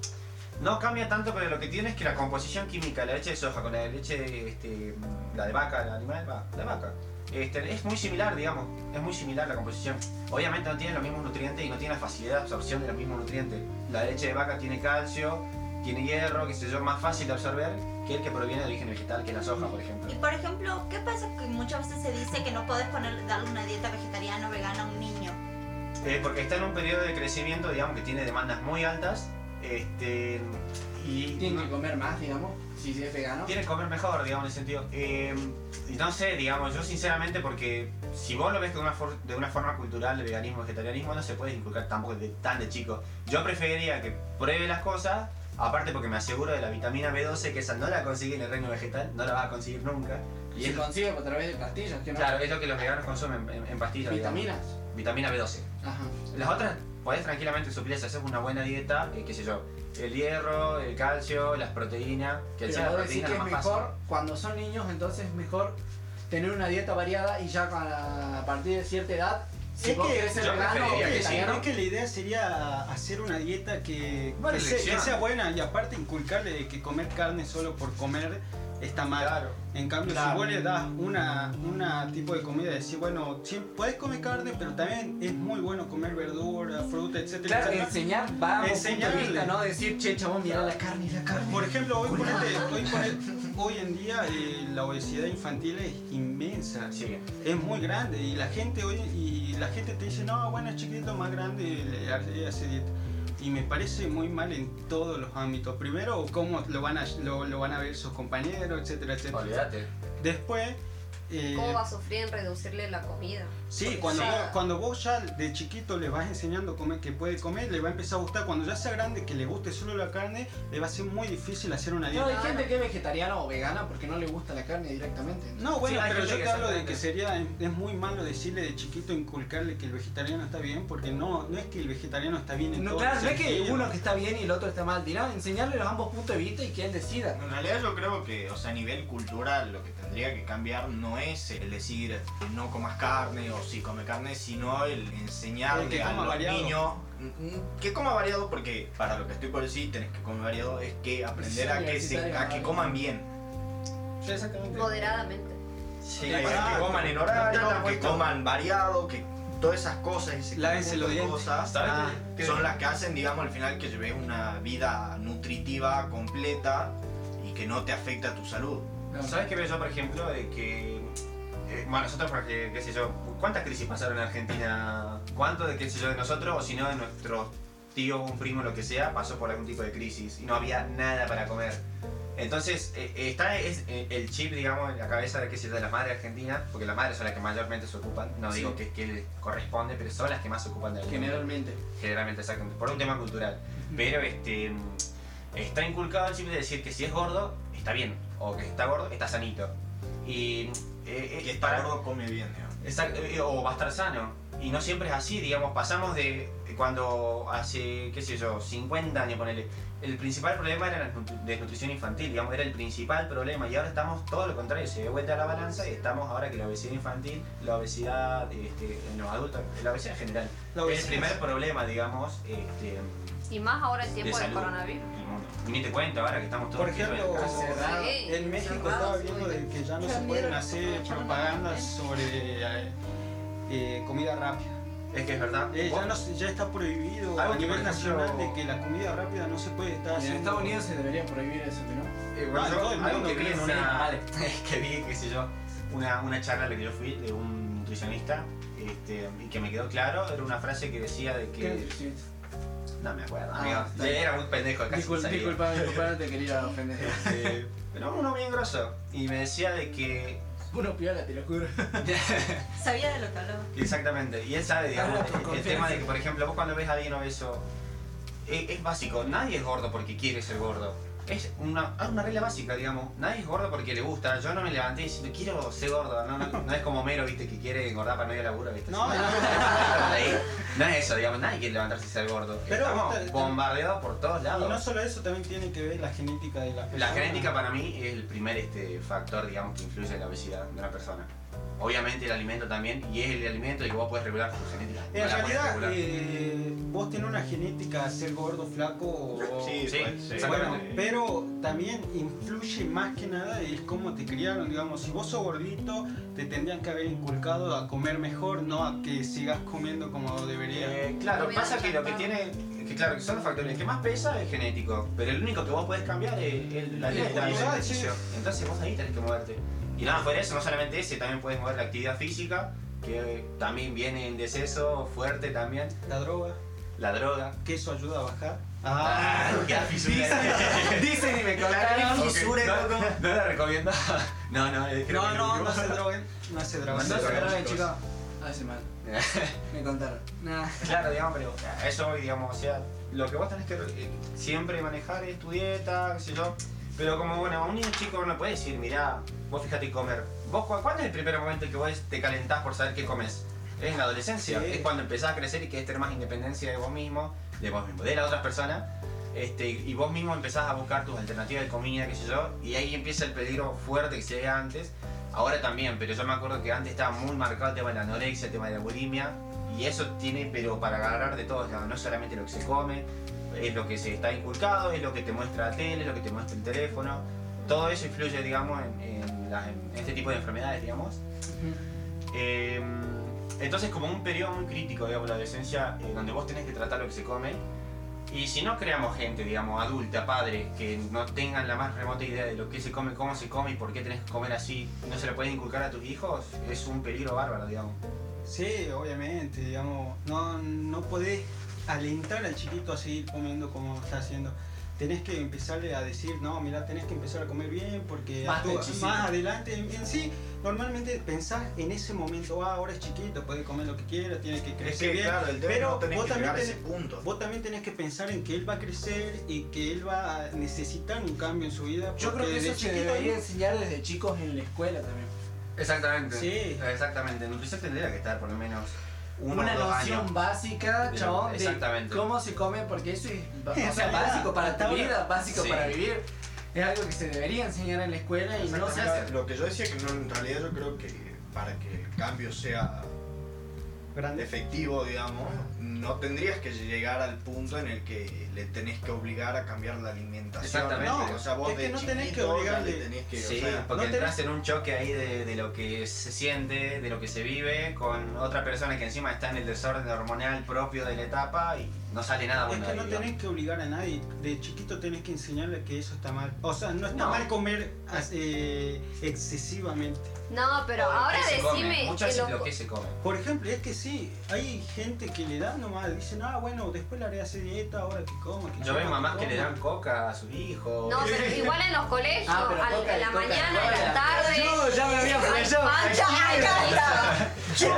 no cambia tanto, pero lo que tiene es que la composición química de la leche de soja con la de leche, este, la de vaca, la animal, va, la vaca, este, es muy similar, digamos, es muy similar la composición. Obviamente no tiene los mismos nutrientes y no tiene la facilidad de absorción de los mismos nutrientes. La leche de vaca tiene calcio, tiene hierro, que sé yo, más fácil de absorber que el que proviene de origen vegetal, que es la soja, por ejemplo. Y por ejemplo, ¿qué pasa que muchas veces se dice que no podés poner, darle una dieta vegetariana o vegana a un niño? Eh, porque está en un periodo de crecimiento, digamos, que tiene demandas muy altas. Este, y Tienen que comer más, digamos, si es vegano. tiene que comer mejor, digamos, en ese sentido. Eh, no sé, digamos, yo sinceramente, porque si vos lo ves de una, for- de una forma cultural, el veganismo, vegetarianismo, no se puede inculcar tampoco de, tan de chico. Yo preferiría que pruebe las cosas Aparte porque me aseguro de la vitamina B12, que esa no la consigue en el reino vegetal, no la vas a conseguir nunca. Y se es, consigue a través de pastillas, que no. claro, es lo que los veganos consumen en, en pastillas. digamos. Vitaminas. Vitamina B12. Ajá. Las otras podés tranquilamente suplir si haces una buena dieta, eh, qué sé yo, el hierro, el calcio, las proteínas, que Pero sea la vos decís proteína que es mejor, fácil. cuando son niños, entonces es mejor tener una dieta variada y ya a, a partir de cierta edad, si Es que vegano que sí, vegetariano, Creo que la idea sería hacer una dieta que, Buena que, se- elección. que sea buena y aparte inculcarle de que comer carne solo por comer está mal. Claro. En cambio, Claro. si vos le das una, una tipo de comida, decir, bueno, sí, podés comer carne, pero también es muy bueno comer verdura, fruta, etcétera, Claro, etcétera. enseñar va a un punto de Enseñarle. vista, ¿no? Decir, che, chabón, mira la carne, la carne. Por ejemplo, hoy, ponete- hoy, ponete- hoy en día eh, la obesidad infantil es inmensa. Sí. Es muy grande y la gente hoy y la gente te dice, no, bueno, es chiquito, más grande, le hace- hace dieta. Y me parece muy mal en todos los ámbitos. Primero, cómo lo van a, lo, lo van a ver sus compañeros, etcétera, etcétera. Olvídate. Después, eh, ¿Cómo va a sufrir en reducirle la comida? Sí, cuando, Sí. Vos, cuando vos ya de chiquito le vas enseñando comer que puede comer, le va a empezar a gustar. Cuando ya sea grande, que le guste solo la carne, le va a ser muy difícil hacer una No, dieta. hay gente que es vegetariana o vegana porque no le gusta la carne directamente. No, bueno, Sí, pero yo te hablo de exactamente. que sería, es muy malo decirle de chiquito, inculcarle que el vegetariano está bien, porque no, no es que el vegetariano está bien en No, todo claro, no es que uno que está bien y el otro está mal, dirá, enseñarle los ambos puntos de vista y que él decida. En realidad yo creo que, o sea, a nivel cultural lo que tendría que cambiar no es el decir no comas carne o sí come carne, sino el enseñarle que a los variado. niños mm, que coma variado porque para lo que estoy por decir tenés que comer variado es que aprender a que, se, a que coman bien. Sí, exactamente. Moderadamente. Sí, que exacto. coman en horario, que coman variado, que todas esas cosas, ese Lávense los cosas ¿Sabes ah, son las que hacen, digamos, al final que lleves una vida nutritiva completa y que no te afecta a tu salud. ¿Sabes qué veo yo, por ejemplo? De que. eh, bueno, nosotros, porque, qué sé yo, ¿cuántas crisis pasaron en Argentina? ¿Cuánto de, qué sé yo, de nosotros o si no de nuestros tíos, un primo, lo que sea, pasó por algún tipo de crisis y no había nada para comer? Entonces, eh, está es, eh, el chip, digamos, en la cabeza de, qué sé yo, de las madres argentinas, porque las madres son las que mayormente se ocupan, no Sí. digo que, que les corresponde, pero son las que más se ocupan del alimento. Generalmente. Generalmente, exactamente, por un tema cultural. Pero este está inculcado el chip de decir que si es gordo, está bien, o que está gordo, está sanito. Y eh, eh, Que está para- gordo come bien, digamos. Exacto, eh, o va a estar sano. Y no siempre es así, digamos, pasamos de cuando hace, qué sé yo, 50 años, ponele, el principal problema era la nutri- desnutrición infantil, digamos, era el principal problema. Y ahora estamos todo lo contrario, se dio vuelta la balanza y estamos ahora que la obesidad infantil, la obesidad este, en los adultos, la obesidad en general, La es el primer problema, digamos, este, Y más ahora en tiempo De del salud. coronavirus. ni te cuento ahora que estamos todos Por metidos en ejemplo, casa. Cerrado. Sí. En México estaba viendo de que ya no se pueden hacer propagandas sobre eh, eh, comida rápida. Es que es verdad. Eh, ya, no ya está prohibido a nivel ejemplo- nacional de que la comida rápida no se puede estar Y en haciendo. Estados Unidos se debería prohibir eso, ¿no? Eh, bueno, Ah, yo todo el mundo que vi en una. que vi, qué sé yo, una, una charla a la que yo fui de un nutricionista este, y que me quedó claro, era una frase que decía de ¿Qué que. nutricionista? No me acuerdo, Ah, amigo. Ya era muy pendejo, casi Disculpa, disculpa, disculpa, no te quería ofender. Este, pero uno bien grosso. Y me decía de que. Uno piola, te lo juro. Sabía de lo que hablaba. Exactamente. Y él sabe, digamos, el, tema de que, por ejemplo, vos cuando ves a alguien obeso, es, es básico. Nadie es gordo porque quiere ser gordo. Es una, una regla básica, digamos. Nadie es gordo porque le gusta. Yo no me levanté diciendo quiero ser gordo. No, no, no es como Mero, viste, que quiere engordar para no ir a laburo, viste. No, no. No es eso, digamos. Nadie quiere levantarse y ser gordo. Pero Estamos bombardeados por todos Y lados. no solo eso, también tiene que ver la genética de la La persona. genética para mí es el primer este, factor, digamos, que influye en la obesidad de una persona. Obviamente el alimento también, y es el alimento el que vos puedes regular tu genética. En realidad, eh, vos tenés una genética ser gordo, flaco o... Sí, Sí, pues, sí. exactamente. Bueno, pero también influye más que nada es cómo te criaron, digamos, si vos sos gordito, te tendrían que haber inculcado a comer mejor, no a que sigas comiendo como deberías. Eh, claro, pasa que lo que tiene, que claro, que son los factores, el que más pesa es genético, pero el único que vos podés cambiar es, es la dieta, la el ejercicio. Entonces vos ahí tenés que moverte. Y nada, fuera de eso, no solamente ese, también puedes mover la actividad física, que también viene en deceso, fuerte también, La droga, la droga. que eso ayuda a bajar. Ah, qué fisura. Dicen y me contaron. fisura, no, loco. no la recomiendo. No, no, No, que no, último. no se droguen, no se droguen. No se droguen, chicos. Hace mal. Me contaron. Nah. Claro, digamos, pero eso digamos, o sea, lo que vos tenés que eh, siempre manejar es tu dieta, qué sé yo. Pero como, bueno, a un niño chico no puede decir, mirá, vos fíjate comer. ¿Vos cu- cuándo es el primer momento en que vos te calentás por saber qué comes? Es en la adolescencia, Sí. es cuando empezás a crecer y querés tener más independencia de vos mismo, de vos mismo, de las otras personas. Este, y vos mismo empezás a buscar tus alternativas de comida, qué sé yo, y ahí empieza el peligro fuerte que se veía antes. Ahora también, pero yo me acuerdo que antes estaba muy marcado el tema de la anorexia, el tema de la bulimia, y eso tiene, pero para agarrar de todos lados, no solamente lo que se come, es lo que se está inculcado, es lo que te muestra la tele, es lo que te muestra el teléfono, todo eso influye, digamos, en, en las- en este tipo de enfermedades, digamos. Eh, entonces, como un periodo muy crítico, digamos, la adolescencia, eh, donde vos tenés que tratar lo que se come, y si no creamos gente, digamos, adulta, padre, que no tengan la más remota idea de lo que se come, cómo se come y por qué tenés que comer así, no se lo puedes inculcar a tus hijos, es un peligro bárbaro, digamos. Sí, obviamente, digamos, no, no podés alentar al chiquito a seguir comiendo como está haciendo. Tenés que empezarle a decir, no, mira, tenés que empezar a comer bien porque Basta tú- más adelante, en, en sí, normalmente pensás en ese momento, ah, ahora es chiquito, puede comer lo que quiera, tiene que Es crecer que bien. claro, es pero no tenés vos que también a ese tenés- punto. Vos también tenés que pensar en que él va a crecer y que él va a necesitar un cambio en su vida. Yo creo que eso se chiquito debería enseñar desde chicos en la escuela también. Exactamente. Sí. Exactamente. En nutrición tendría que estar por lo menos uno Una noción años. básica, De- chabón, de cómo se come, porque eso es o sea, básico para tu vida, básico Sí. para vivir. Es algo que se debería enseñar en la escuela y no se hace. Lo que yo decía que no, en realidad yo creo que para que el cambio sea grande. efectivo, digamos, no tendrías que llegar al punto en el que le tenés que obligar a cambiar la alimentación. Exactamente. o sea, vos Es que de no tenés que obligarle. le tenés que, Sí, o sea, porque no tenés- entras en un choque ahí de, de lo que se siente, de lo que se vive, con otra persona que encima está en el desorden hormonal propio de la etapa y no sale nada Es bueno que ahí, no digamos. tenés que obligar a nadie. De chiquito tenés que enseñarle que eso está mal. O sea, no está No. mal comer eh, excesivamente. No, pero O ahora come. decime Muchas veces lo- que se come. Por ejemplo, es que sí, hay gente que le dan nomás, dicen, ah, bueno, después le haré hacer dieta, ahora que coma. Que Yo veo mamás que le coma". dan coca a sus hijos. No, pero igual en los colegios, Ah, coca- en la coca- mañana, en coca- la tarde. Yo ya me había pizza.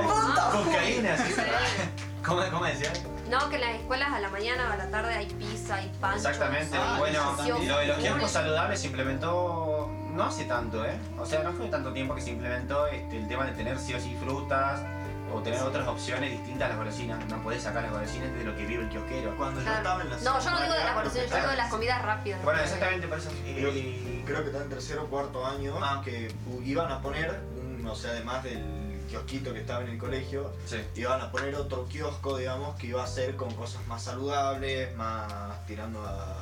¡Punto! Cocaína, sí. ¿Cómo, ¿Cómo decía? No, que en las escuelas a la mañana o a la tarde hay pizza, hay pancho. Exactamente, Ah, bueno, lo de los kioscos saludables se implementó no hace tanto, ¿eh? O sea, no fue tanto tiempo que se implementó este, el tema de tener sí o sí frutas o tener otras opciones distintas a las golosinas. No podés sacar las golosinas de lo que vive el kiosquero. cuando yo Claro. estaba en la No, yo no digo de las golosinas, yo digo de las comidas rápidas. Bueno, exactamente por eso. Creo, eh, creo que está en tercero o cuarto año Ah. que iban a poner, un, o sea, además del kiosquito que estaba en el colegio, sí. iban a poner otro kiosco, digamos, que iba a ser con cosas más saludables, más tirando a,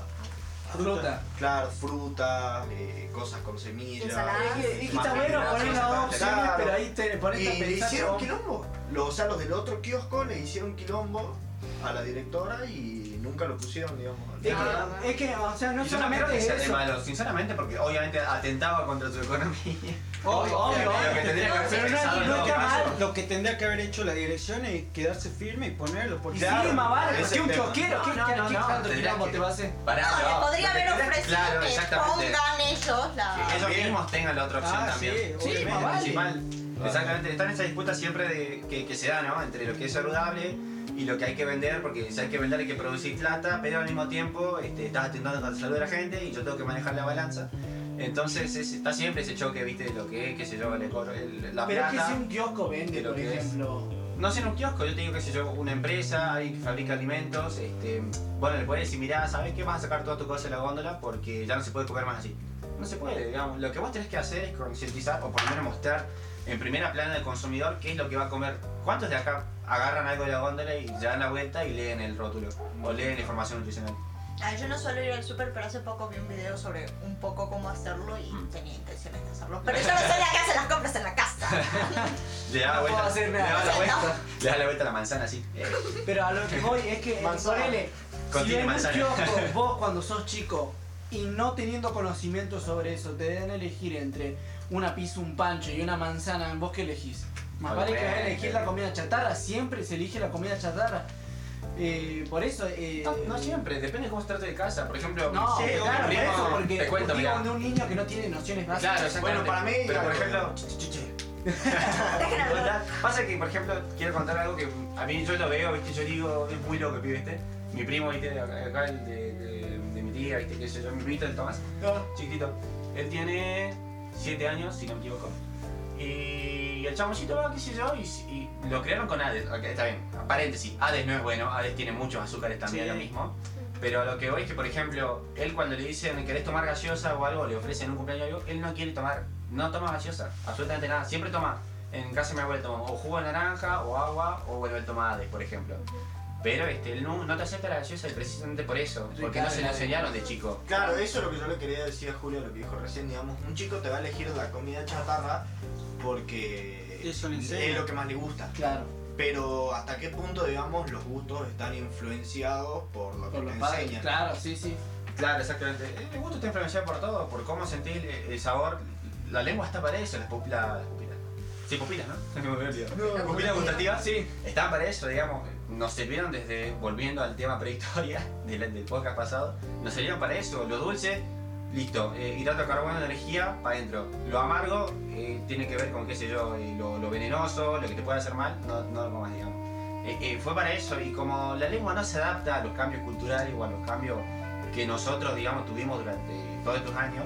a- Fruta. claro, fruta, eh, cosas con semillas. Que Más está bueno poner las dos opciones, pero ahí te pones Y a le hicieron quilombo. Los, o sea, los del otro kiosco le hicieron quilombo a la directora y nunca lo pusieron, digamos. Es Ah, que, es que, o sea, no Y solamente eso. malo, sinceramente, porque obviamente atentaba contra su economía. Obvio, obvio, Lo que obvio. tendría que haber Pero no, pensado en no todo está mal. caso. Lo que tendría que haber hecho la dirección es quedarse firme y ponerlo. Porque Y Claro, vale, ese que un kiosquero, ¿qué, No, qué tanto que- te va a hacer? Pará, No, le podría haber Claro, ofrecido que exactamente. pongan ellos la... Que ellos mismos tengan la otra opción Ah, también. sí, Sí, obviamente. más vale. Principal. Exactamente, está en esa disputa siempre de, que, que se da, ¿no? Entre lo que es saludable y lo que hay que vender, porque si hay que vender hay que producir plata, pero al mismo tiempo este, estás atentando contra la salud de la gente y yo tengo que manejar la balanza. Entonces es- está siempre ese choque, ¿viste? De lo que es, qué sé yo, el eco- el- la Pero es que plata. si un kiosco vende, de lo por que es. ejemplo. No sé en un kiosco, yo te digo que sé yo, una empresa, alguien que fabrica alimentos, este, bueno, le puedes decir, mirá, ¿sabes qué? Vas a sacar toda tu cosa de la góndola porque ya no se puede comer más así. No se puede, digamos. Lo que vos tenés que hacer es concientizar, o por lo menos mostrar en primera plana al consumidor qué es lo que va a comer. ¿Cuántos de acá agarran algo de la góndola y ya dan la vuelta y leen el rótulo? O leen la información nutricional. Ah, yo no suelo ir al súper, pero hace poco vi un video sobre un poco cómo hacerlo y Mm. tenía intenciones de hacerlo. Pero yo no soy la que hace las compras en la casa. Le da la No vuelta, puedo hacer le nada. da la vuelta, le da la vuelta a la manzana así. Pero a lo que voy es que, Manzana. ponele, si Contiene en un manzana. kiosco vos cuando sos chico y no teniendo conocimiento sobre eso, te a elegir entre una pizza, un pancho y una manzana, ¿vos qué elegís? Más vale que elegir la comida chatarra, siempre se elige la comida chatarra. Eh, por eso... Eh, No, no siempre, depende de cómo se trate de casa. Por ejemplo, No, sí, claro, por primo- eso, porque te cuento, digo mirá. de un niño que no tiene nociones básicas. Claro. Bueno, para mí, Pero por ejemplo, Pasa que, por ejemplo, quiero contar algo que a mí yo lo veo, ¿viste? Yo digo, es muy loco, pibe, ¿viste? Mi primo, ¿viste? Acá, acá el de, de- de mi tía, ¿viste? ¿Qué sé yo? Mi primito, el Tomás, chiquitito. Él tiene 7 años, si no me equivoco. Y el chaboncito va, qué sé yo, y, y lo crearon con Hades. Ok, está bien, paréntesis, Hades no es bueno, Hades tiene muchos azúcares también, Sí. lo mismo. Pero lo que voy es que, por ejemplo, él cuando le dicen querés tomar gaseosa o algo, le ofrecen un cumpleaños o algo, él no quiere tomar, no toma gaseosa, absolutamente nada. Siempre toma, en casa de mi abuela toma o jugo de naranja o agua, o bueno, él toma Hades, por ejemplo. Pero este, él no, no te acepta la gaseosa y precisamente por eso, porque no se lo enseñaron de chico. Claro, eso es lo que yo le quería decir a Julio, lo que dijo recién, digamos, un chico te va a elegir la comida chatarra porque Eso le es lo que más le gusta. Claro, Pero hasta qué punto, digamos, los gustos están influenciados por lo que por te los padres. enseñan. Claro, sí, sí. Claro, exactamente. El gusto está influenciado por todo, por cómo sentís el, el sabor. La lengua está para eso, las pupilas. Las pupilas. Sí, pupilas, ¿no? No, pupilas gustativas, sí. Están para eso, digamos. Nos sirvieron desde, volviendo al tema prehistoria del, del podcast pasado, nos sirvieron para eso. Lo dulce, listo. Eh, hidrato de carbono, energía, para adentro. Lo amargo eh, tiene que ver con, qué sé yo, eh, lo, venenoso, lo que te puede hacer mal, no, no lo comas, digamos. Eh, fue para eso, y como la lengua no se adapta a los cambios culturales o a los cambios que nosotros, digamos, tuvimos durante todos estos años,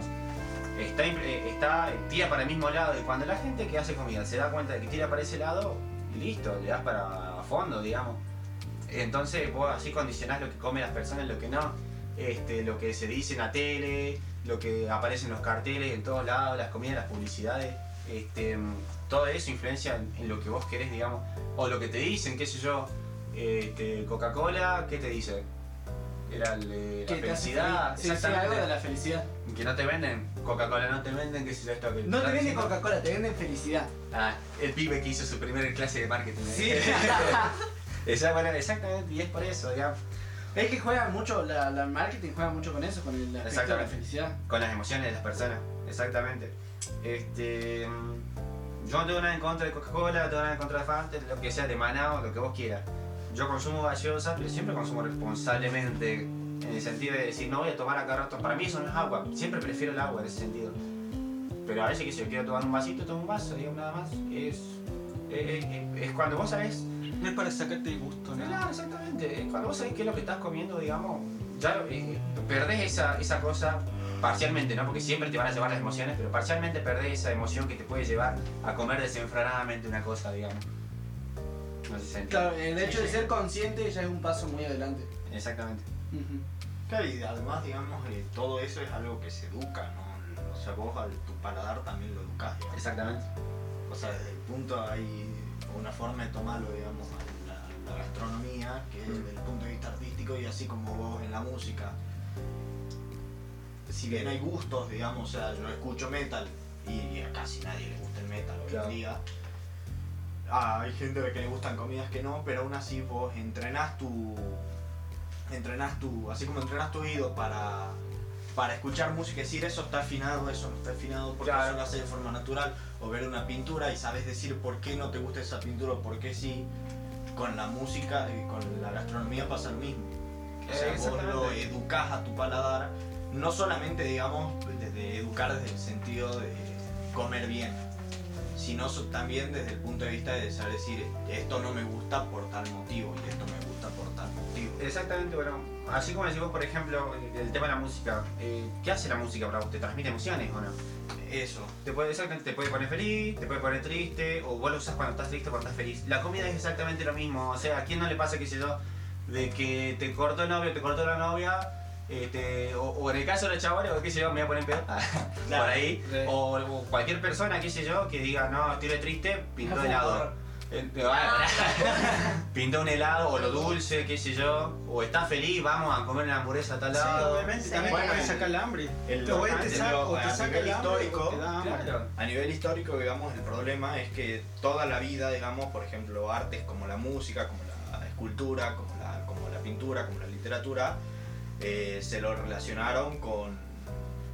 está, está tira para el mismo lado. Y cuando la gente que hace comida se da cuenta de que tira para ese lado, listo, le das para a fondo, digamos. Entonces vos así condicionás lo que comen las personas, lo que no, este, lo que se dice en la tele, lo que aparece en los carteles en todos lados, las comidas, las publicidades, este, todo eso influencia en, en lo que vos querés, digamos, o lo que te dicen, qué sé yo, este, Coca-Cola, ¿qué te dice? Era el la felicidad. Sí, sí, exactamente. algo de la felicidad. Que no te venden, Coca-Cola no te venden, qué sé yo, esto que No te venden. Coca-Cola, te venden felicidad. Ah, el pibe que hizo su primera clase de marketing. Sí. Exactamente, y es por eso, digamos. Es que juega mucho, la, la marketing juega mucho con eso, con el aspecto de la felicidad. Con las emociones de las personas, exactamente. Este, yo no tengo nada en contra de Coca-Cola, no tengo nada en contra de Fanta, lo que sea de Manao, lo que vos quieras. Yo consumo gaseosa, pero siempre consumo responsablemente, en el sentido de decir, no voy a tomar acá rato. Para mí eso no es agua, siempre prefiero el agua en ese sentido. Pero a veces que si yo quiero tomar un vasito, tomo un vaso, digamos, nada más. Es, es, es- es cuando vos sabés es para sacarte el gusto, ¿no? Claro, exactamente. Cuando vos sabés qué es lo que estás comiendo, digamos, ya eh, perdés esa, esa cosa parcialmente, ¿no? Porque siempre te van a llevar las emociones, pero parcialmente perdés esa emoción que te puede llevar a comer desenfrenadamente una cosa, digamos. No sé si se. Claro, el hecho Sí, de sí. ser consciente ya es un paso muy adelante. Exactamente. Claro, y además, digamos, eh, todo eso es algo que se educa, ¿no? O sea, vos al tu paladar también lo educás, digamos. Exactamente. O sea, desde el punto hay una forma de tomarlo, digamos, a la, la gastronomía, que es desde el punto de vista artístico y así como vos en la música. Si bien hay gustos, digamos, o sea, yo escucho metal y a casi nadie le gusta el metal hoy Claro. en día. Ah, hay gente que le gustan comidas que no, pero aún así vos entrenás tu. Entrenás tu. Así como entrenás tu oído para. Para escuchar música y decir eso está afinado, eso no está afinado, porque Claro. eso lo hace de forma natural. O ver una pintura y sabes decir por qué no te gusta esa pintura o por qué sí. Con la música y con la gastronomía pasa lo mismo. O sea, vos lo educás a tu paladar, no solamente, digamos, desde educar desde el sentido de comer bien, sino también desde el punto de vista de saber decir, esto no me gusta por tal motivo y esto me gusta por tal motivo. Exactamente, bueno, así como decís vos, por ejemplo, el, el tema de la música, eh, ¿qué hace la música para vos? ¿Te transmite emociones o no? Eso. Te puede, te puede poner feliz, te puede poner triste, o vos lo usas cuando estás triste o cuando estás feliz. La comida es exactamente lo mismo, o sea, ¿a quién no le pasa, qué sé yo, de que te cortó el novio, te cortó la novia, este, o, o en el caso de los chavales, o qué sé yo, me voy a poner pedo, Claro. por ahí, Sí. o, o cualquier persona, qué sé yo, que diga, no, estoy triste, pintó Por helado. Eh, bueno, pará. Pintó un helado, o lo dulce, qué sé yo, o está feliz, vamos a comer una hamburguesa a tal Sí, lado. obviamente, Sí. también Bueno, te puede el- sacar el hambre. el- Te te saca- o a te saca nivel el hambre histórico, te da hambre. Claro. A nivel histórico, digamos, el problema es que toda la vida, digamos, por ejemplo, artes como la música, como la escultura, como la, como la pintura, como la literatura, eh, se lo relacionaron con...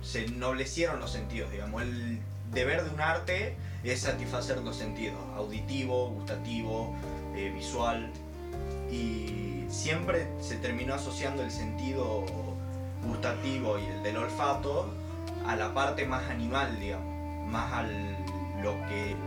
se ennoblecieron los sentidos, digamos. El deber de un arte es satisfacer los sentidos, auditivo, gustativo, eh, visual, y siempre se terminó asociando el sentido gustativo y el del olfato a la parte más animal, digamos, más al lo que el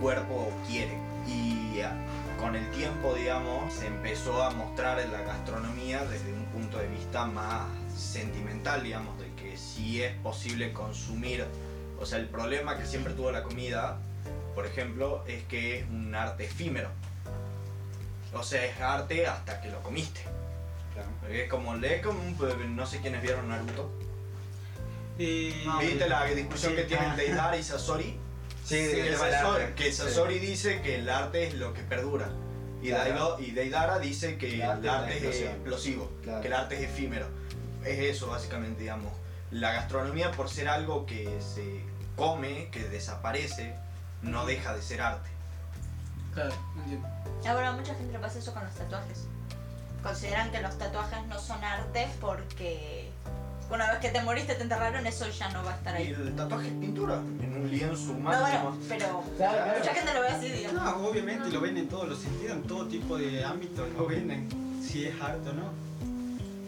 cuerpo quiere. Y ah, con el tiempo, digamos, se empezó a mostrar en la gastronomía desde un punto de vista más sentimental, digamos, de que sí es posible consumir. O sea, el problema que siempre tuvo la comida, por ejemplo, es que es un arte efímero. O sea, es arte hasta que lo comiste. Es como, es como un- no sé quiénes vieron Naruto. Eh, ¿Viste la discusión sí, que tienen ah. Deidara y Sasori? Sí, que, Sasori, arte. que Sasori dice que el arte es lo que perdura. Y, Claro. Daido- y Deidara dice que El el arte arte, es una es explosión. explosivo, Claro. que el arte es efímero. Es eso, básicamente, digamos. La gastronomía, por ser algo que se come, que desaparece, no deja de ser arte. Claro, entiendo. Ahora a mucha gente le pasa eso con los tatuajes. Consideran que los tatuajes no son arte porque una vez que te moriste, te enterraron, eso ya no va a estar Y ahí. el tatuaje es pintura, en un lienzo humano. No, bueno, pero Claro, mucha gente lo ve así, digamos. No, obviamente lo ven en todos los sentidos, en todo tipo de ámbitos, lo ven en si es arte o no.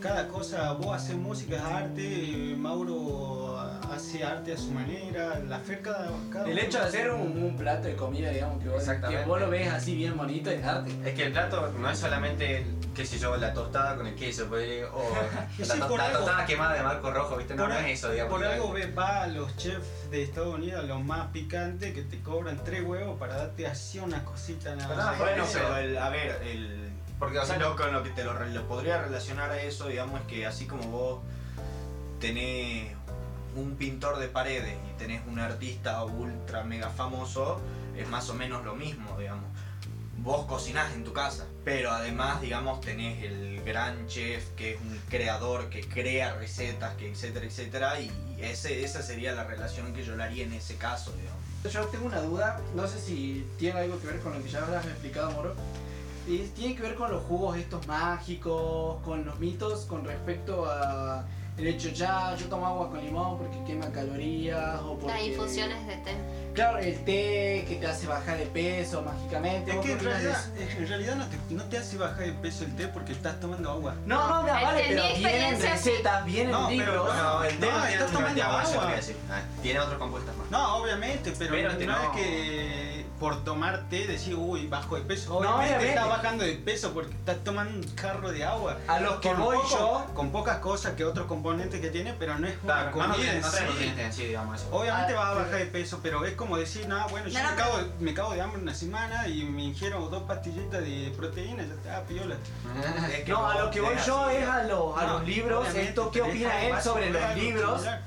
Cada cosa, vos haces música, es arte, Mauro hace arte a su manera, la Fer cada, cada El hecho de hacer un, un plato de comida, digamos, que vos, Exactamente. que vos lo ves así bien bonito, es arte. Es que el plato no es solamente, qué sé yo, la tostada con el queso, pues, o Sí, la, to- por la algo. tostada quemada de Marco Rojo, ¿viste? No, es eso, digamos. por algo ve, va a los chefs de Estados Unidos, los más picantes, que te cobran tres huevos para darte así una cosita nada Pero más. no, Bueno, pero el- a ver, el, Porque, o sea, lo, con lo que te lo, podría relacionar a eso, digamos, es que así como vos tenés un pintor de paredes y tenés un artista ultra mega famoso, es más o menos lo mismo, digamos. Vos cocinás en tu casa, pero además, digamos, tenés el gran chef que es un creador que crea recetas, que etcétera, etcétera, y ese, esa sería la relación que yo le haría en ese caso, digamos. Yo tengo una duda, no sé si tiene algo que ver con lo que ya habrás explicado, Moro. Y tiene que ver con los jugos estos mágicos, con los mitos con respecto a el hecho ya, yo tomo agua con limón porque quema calorías o porque... Las infusiones de té. Claro, el té que te hace bajar de peso mágicamente. Es ¿vos que en realidad, en realidad no, te, no te hace bajar de peso el té porque estás tomando agua. No, no, no, En- vale, en pero sí. recetas, vienen No, pero libros. No, el té No, no, tiene estás tomando agua. Ah, tiene otros compuestos más. No, obviamente, pero, Pero no, es no- que por tomar té decir, uy, bajo de peso. Obviamente, estás bajando de peso porque estás tomando un carro de agua. A los que voy poco- yo, Con pocas cosas que otros componentes que tiene, pero no es una Claro, no, no comida tiene, en no tiene sí. nutrientes en sí, digamos eso. Obviamente Ah, vas a bajar de peso, pero es como decir, nada, bueno, yo No, no, me, cago, me cago de hambre una semana y me ingiero dos pastillitas de proteína, ya está, piola. Es que no, a lo que voy yo así, es a los, a No, los libros, esto, ¿qué opina él sobre los libros? similar.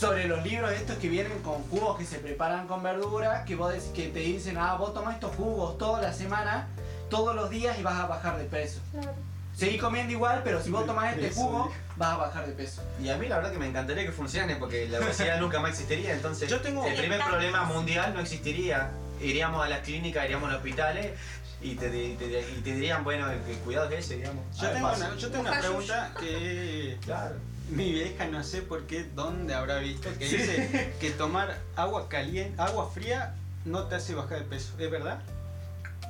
Sobre los libros estos que vienen con jugos que se preparan con verdura, que vos que te dicen, ah, vos tomás estos jugos toda la semana, todos los días y vas a bajar de peso. Seguí comiendo igual, pero si vos tomás este jugo, vas a bajar de peso. Y a mí la verdad que me encantaría que funcione porque la obesidad nunca más existiría, entonces Yo tengo- el primer problema mundial no existiría. Iríamos a las clínicas, iríamos a los hospitales y te, y te dirían, bueno, cuidado es ese, digamos. Yo tengo, una, yo tengo una pregunta que Claro. Mi vieja no sé por qué, dónde habrá visto, que dice que tomar agua caliente, agua fría no te hace bajar de peso, ¿es verdad?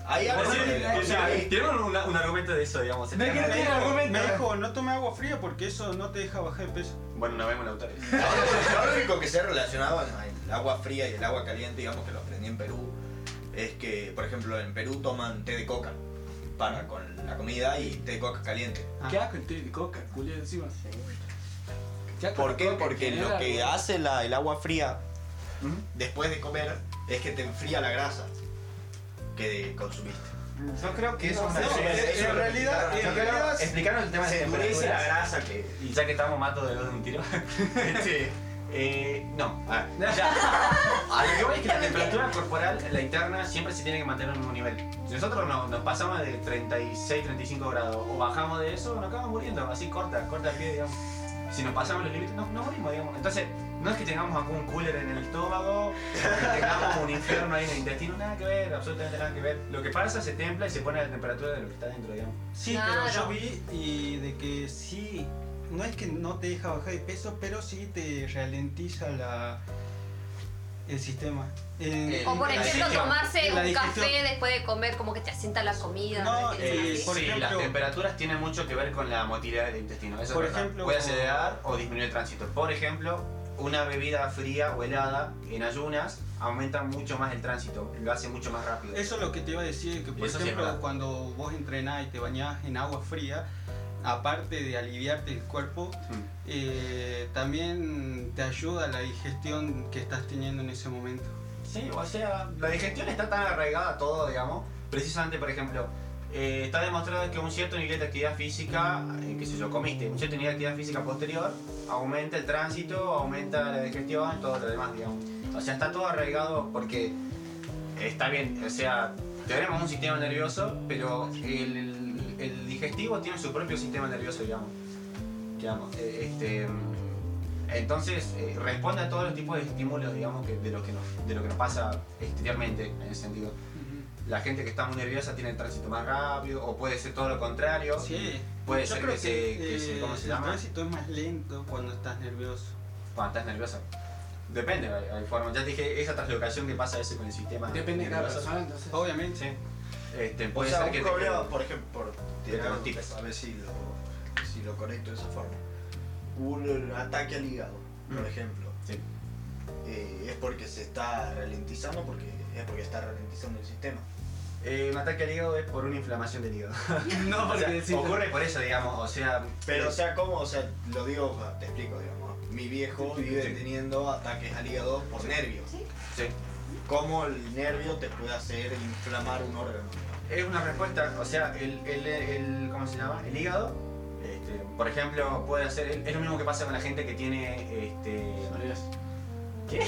Bueno, sí, o sea, sí. Tienen un, un argumento de eso, digamos. No es que no Me tiene dijo, argumento. me dijo, no tome agua fría porque eso no te deja bajar de peso. Bueno, nos vemos en la autor. Lo único que se ha relacionado el agua fría y el agua caliente, digamos que lo aprendí en Perú, es que, por ejemplo, en Perú toman té de coca para con la comida y té de coca caliente. Ah. ¿Qué asco el té de coca, Julio, encima? ¿Qué ¿Por qué? Porque lo que hace la- el agua fría después de comer es que te enfría la grasa que consumiste. Yo creo que eso No, es no, una... eso- en- eso en lo realidad- en realidad explicaron el tema de la grasa que... Y ya que estamos matos de dos de un tiro. este, eh, no, a ver, ya. A lo que voy es que la temperatura corporal, la interna, siempre se tiene que mantener en un nivel. Si nosotros no- nos pasamos de 36, 35 grados o bajamos de eso, nos acabamos muriendo, así corta, corta el pie, digamos. Si nos pasamos los límites, no, no morimos, digamos. Entonces, no es que tengamos un cooler en el estómago, que tengamos un infierno ahí en el intestino, nada que ver, absolutamente nada que ver. Lo que pasa se templa y se pone a la temperatura de lo que está dentro, digamos. Sí, Claro. pero yo vi y de que sí, no es que no te deja bajar de peso, pero sí te ralentiza la, el sistema. Eh, O por ejemplo, tomarse un digestión. café después de comer, como que te asienta la comida. Eh, por sí, ejemplo- las temperaturas tienen mucho que ver con la motilidad del intestino. Eso Por es ejemplo, puede acelerar o disminuir el tránsito. Por ejemplo, una bebida fría o helada en ayunas aumenta mucho más el tránsito, lo hace mucho más rápido. Eso es lo que te iba a decir, que por Eso ejemplo cuando vos entrenás y te bañás en agua fría, aparte de aliviarte el cuerpo, Mm. Eh, también te ayuda la digestión que estás teniendo en ese momento. Sí, o sea, la digestión está tan arraigada a todo, digamos. Precisamente, por ejemplo, eh, está demostrado que un cierto nivel de actividad física, eh, qué sé yo, comiste, un cierto nivel de actividad física posterior, aumenta el tránsito, aumenta la digestión, todo lo demás, digamos. O sea, está todo arraigado porque está bien, o sea, tenemos un sistema nervioso, pero el, el- digestivo tiene su propio sistema nervioso, digamos. Digamos este, entonces, eh, responde a todos los tipos de estímulos, digamos, que, de, lo que nos, de lo que nos pasa exteriormente, en ese sentido. La gente que está muy nerviosa tiene el tránsito más rápido, o puede ser todo lo contrario. Sí, Puede yo ser creo que se- que se- eh, ¿cómo se el llama? tránsito es más lento cuando estás nervioso. Cuando estás nerviosa. Depende, hay, hay formas. Ya te dije, esa translocación que pasa a veces con el sistema. Depende de cada nervioso. persona, entonces. Obviamente. Sí. Este, O puede sea, ser un que te- por ejemplo, por a ver si lo, si lo conecto de esa forma. Un ataque al hígado, por Mm. ejemplo. Sí. Eh, es porque se está ralentizando, porque es porque está ralentizando el sistema. Eh, un ataque al hígado es por una inflamación del hígado. No, O sea, ocurre por eso, digamos. O sea, Pero, o sea, ¿cómo? O sea, lo digo, te explico, digamos. Mi viejo vive Sí. teniendo ataques al hígado por nervios. sí. ¿Cómo el nervio te puede hacer inflamar un órgano? Es una respuesta, o sea, el, el, el- ¿cómo se llama? El hígado, este, por ejemplo, puede hacer, es lo mismo que pasa con la gente que tiene, este, ¿qué?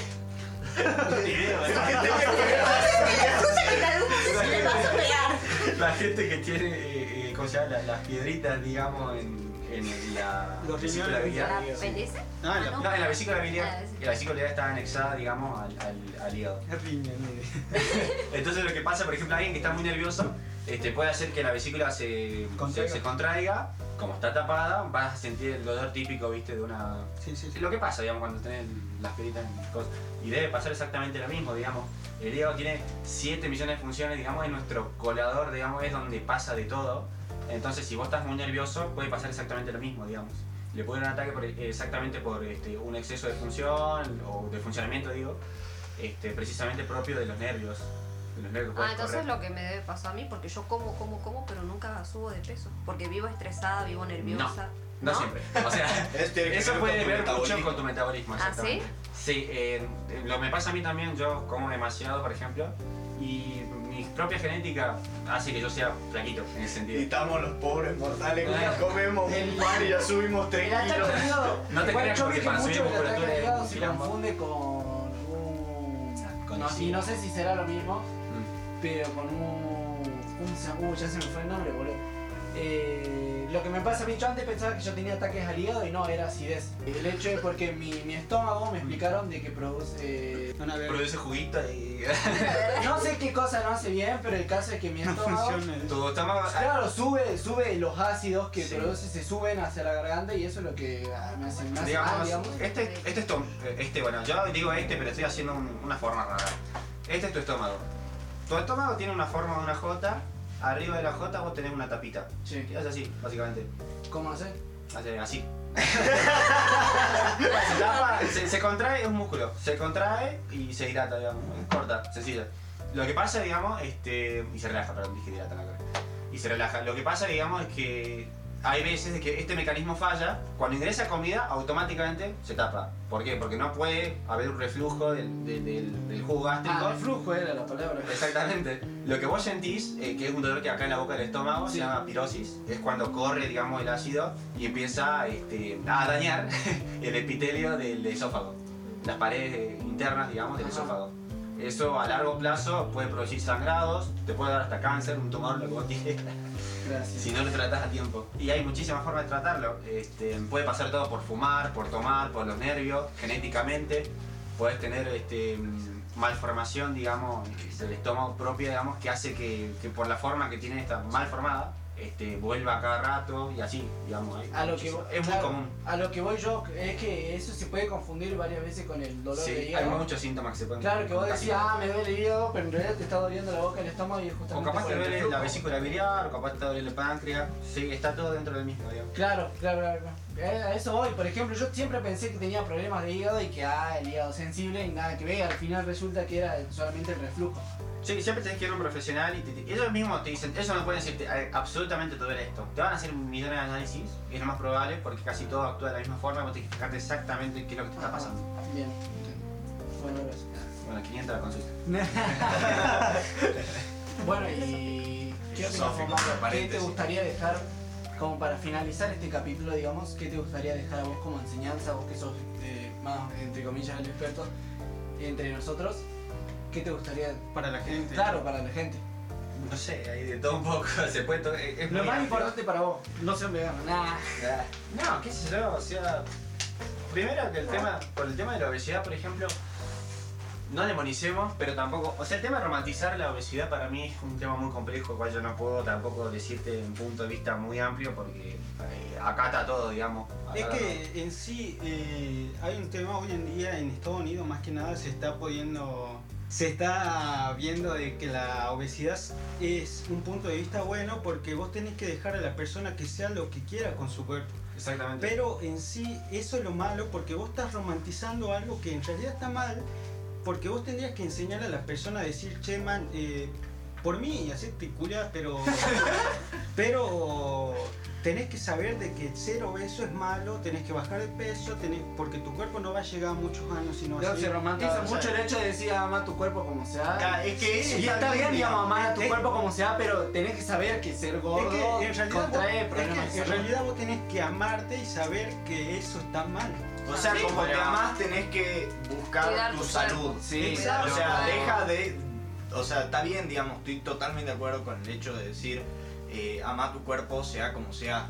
la gente que tiene, eh, eh, ¿cómo se llama? La- las piedritas, digamos, en, en la vesícula biliar. ¿La apéndice? Ah, la- No, en la vesícula Ah, biliar, la vesícula. y la vesícula biliar está anexada, digamos, al, al, al hígado. eh. Entonces lo que pasa, por ejemplo, alguien que está muy nervioso, este, puede hacer que la vesícula se se- Contraiga. se contraiga, como está tapada, vas a sentir el dolor típico, viste, de una... Sí, sí, sí. Lo que pasa, digamos, cuando tenés las piedritas en cosas. Y debe pasar exactamente lo mismo, digamos. El hígado tiene 7 millones de funciones, digamos, es nuestro colador, digamos, es donde pasa de todo. Entonces, si vos estás muy nervioso, puede pasar exactamente lo mismo, digamos. Le puede dar un ataque por- exactamente por este, un exceso de función, o de funcionamiento, digo, este, precisamente propio de los nervios. Los Ah, entonces correr. lo que me debe pasar a mí, porque yo como, como, como, pero nunca subo de peso. Porque vivo estresada, vivo nerviosa. No siempre. O sea, Eso, puede ver mucho con tu metabolismo. ¿Ah, exactamente. sí? eh, eh, lo me pasa a mí también, yo como demasiado, por ejemplo, y mi propia genética hace que yo sea flaquito en ese Y sentido. estamos los pobres mortales que Bueno. comemos un pan y ya subimos 3 El ataque kilos. No te creas porque para subir musculatura se confunde con un. Con no, sí. y no sé si será lo mismo. Pero con un. ¿Cómo se llama? Uh, ya se me fue el nombre, boludo. Eh, lo que me pasa a mí, yo antes pensaba que yo tenía ataques al hígado y no, era acidez. El hecho es porque mi, mi estómago me explicaron de que produce. Una vez Produce juguito y. No sé qué cosa no hace bien, pero el caso es que mi no estómago. funciona. tu estómago. Claro, sube, sube los ácidos que Sí. produce, se suben hacia la garganta y eso es lo que ah, me hace, me hace digamos, mal, digamos. Este, este estómago, este, bueno, yo digo este, pero estoy haciendo un- una forma rara. Este es tu estómago. Tu estómago tiene una forma de una J, arriba de la J vos tenés una tapita. Sí. Y hace así, básicamente. ¿Cómo hacer? Hace así. se, tapa, se, se contrae, es un músculo. Se contrae y se dilata, digamos. Es corta, sencilla. Lo que pasa, digamos, este. Y se relaja, perdón, dije dilata la cara. Y se relaja. Lo que pasa, digamos, es que hay veces que este mecanismo falla. Cuando ingresa comida, automáticamente se tapa. ¿Por qué? Porque no puede haber un reflujo del, del, del- del jugo gástrico. Ah, el flujo era la palabra. Exactamente. Lo que vos sentís, eh, que es un dolor que acá en la boca del estómago Sí. se llama pirosis, es cuando corre, digamos, el ácido y empieza este, a dañar el epitelio del esófago, las paredes eh, internas, digamos, del Ajá. esófago. Eso a largo plazo puede producir sangrados, te puede dar hasta cáncer, un tumor, lo que vos quieras, Si no lo tratás a tiempo. Y hay muchísimas formas de tratarlo. Este, puede pasar todo por fumar, por tomar, por los nervios, genéticamente. Puedes tener este, malformación, digamos, del estómago propia, digamos, que hace que, que por la forma que tiene esta mal formada, este, vuelva a cada rato y así, digamos. hay A lo que muchísimo- vo- es muy común. A lo que voy yo es que eso se puede confundir varias veces con el dolor Sí, de hay hígado. muchos síntomas que se pueden Claro que vos casi- ah, me duele el hígado, pero en realidad te está doliendo la boca, el estómago y es O justamente capaz por te el duele la vesícula biliar, o capaz te duele el páncreas. Sí, está todo dentro del mismo, digamos. Claro, claro, claro. claro. Eh, A eso voy, por ejemplo, yo siempre pensé que tenía problemas de hígado y que ah, el hígado sensible y nada que ver, al final resulta que era solamente el reflujo. Sí, siempre tenés que ir a un profesional y te- ellos mismos te dicen, ellos no pueden decirte "Eh, absolutamente todo esto. Te van a hacer millones de análisis, y es lo más probable, porque casi todo actúa de la misma forma vos tenés que fijarte exactamente qué es lo que te está pasando. Bien. Bueno, gracias. Bueno, 500 la consulta. Bueno, y ¿qué, te gustaría dejar, como para finalizar este capítulo, digamos, qué te gustaría dejar a vos como enseñanza, vos que sos eh, más, entre comillas, el experto entre nosotros? ¿Qué te gustaría, Para la gente. claro, para la gente? No sé, hay de todo un poco, se puede to- es, es Lo más amplio. importante para vos, no ser vegano, nada. No, qué sé yo, o sea. Primero que el tema, por el tema de la obesidad, por ejemplo, no demonicemos, pero tampoco. O sea, el tema de romantizar la obesidad para mí es un tema muy complejo, el cual yo no puedo tampoco decirte un punto de vista muy amplio porque eh, acata todo, digamos. Es que en sí eh, hay un tema hoy en día en Estados Unidos más que nada se está pudiendo se está viendo de que la obesidad es un punto de vista bueno porque vos tenés que dejar a la persona que sea lo que quiera con su cuerpo. Exactamente. Pero en sí eso es lo malo porque vos estás romantizando algo que en realidad está mal porque vos tendrías que enseñar a la persona a decir, che man, eh, por mí, hacerte culia, pero pero tenés que saber de que ser obeso es malo, tenés que bajar de peso, tenés, porque tu cuerpo no va a llegar a muchos años sino Claro, así. se romantiza Claro, o sea- mucho el hecho de decir ama tu cuerpo como sea. Es que eso y está bien, digamos, amar a tu Es- cuerpo como sea, pero tenés que saber que ser gordo Es que en realidad, vos, contrae es que problemas. en realidad vos tenés que amarte y saber que eso está mal. O sea, Sí, como te amás, tenés que buscar Cuidar tu tu salud. Sí, Exacto. O sea, deja de. O sea, está bien, digamos, estoy totalmente de acuerdo con el hecho de decir, eh, ama tu cuerpo, sea como sea.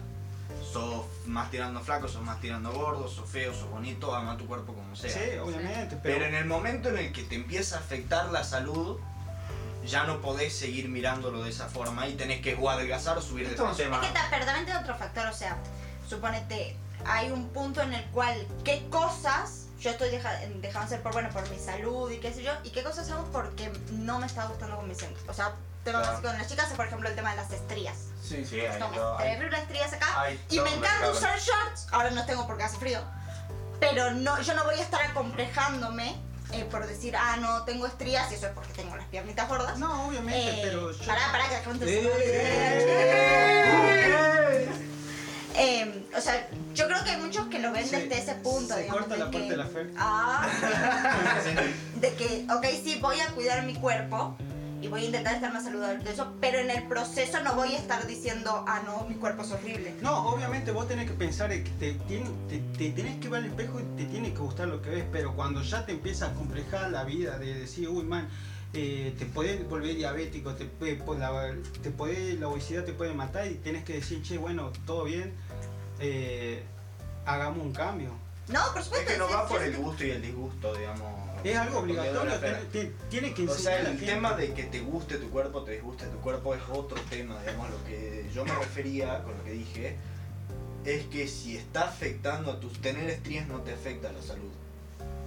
Sos más tirando flaco, sos más tirando gordo, sos feo, sos bonito, ama tu cuerpo como sea. Sí, obviamente, pero, Pero en el momento en el que te empieza a afectar la salud, ya no podés seguir mirándolo de esa forma y tenés que o adelgazar o subir de Esto es un peso. tema. Es que ta- pero también tiene otro factor, o sea, suponete, hay un punto en el cual qué cosas yo estoy deja- dejando hacer por bueno por mi salud y qué sé yo, y qué cosas hago porque no me está gustando con mis siento. O sea, tema Claro. básico con las chicas es por ejemplo el tema de las estrías. Sí. Sí, hay todo- hay- terribles estrías acá hay y me encanta mercado. usar shorts, ahora no tengo porque hace frío, pero no, yo no voy a estar acomplejándome eh, por decir, ah, no tengo estrías y eso es porque tengo las piernitas gordas. no, obviamente, Eh, pero yo Pará, pará, que la gente se Eh. Eh, o sea, yo creo que hay muchos que lo ven Se- desde ese punto. se digamos, corta de la que, parte de la fe. Ah, de que, ok, sí, voy a cuidar mi cuerpo y voy a intentar estar más saludable de eso, pero en el proceso no voy a estar diciendo, ah, no, mi cuerpo es horrible. No, obviamente vos tenés que pensar que te, te, te tenés que ver al espejo y te tiene que gustar lo que ves, pero cuando ya te empieza a complejar la vida de decir, uy, man, eh, te podés volver diabético, te, puede- pues, la, te puede, la obesidad te puede matar y tienes que decir, che, bueno, todo bien, eh, hagamos un cambio. No, por Es supuesto. que no va por el gusto y el disgusto, digamos. Es algo obligatorio, Fer. tiene, que O enseñar sea, a la el gente. tema de que te guste tu cuerpo, te disguste tu cuerpo es otro tema, digamos, lo que yo me refería con lo que dije es que si está afectando a tus tener estrías no te afecta a la salud.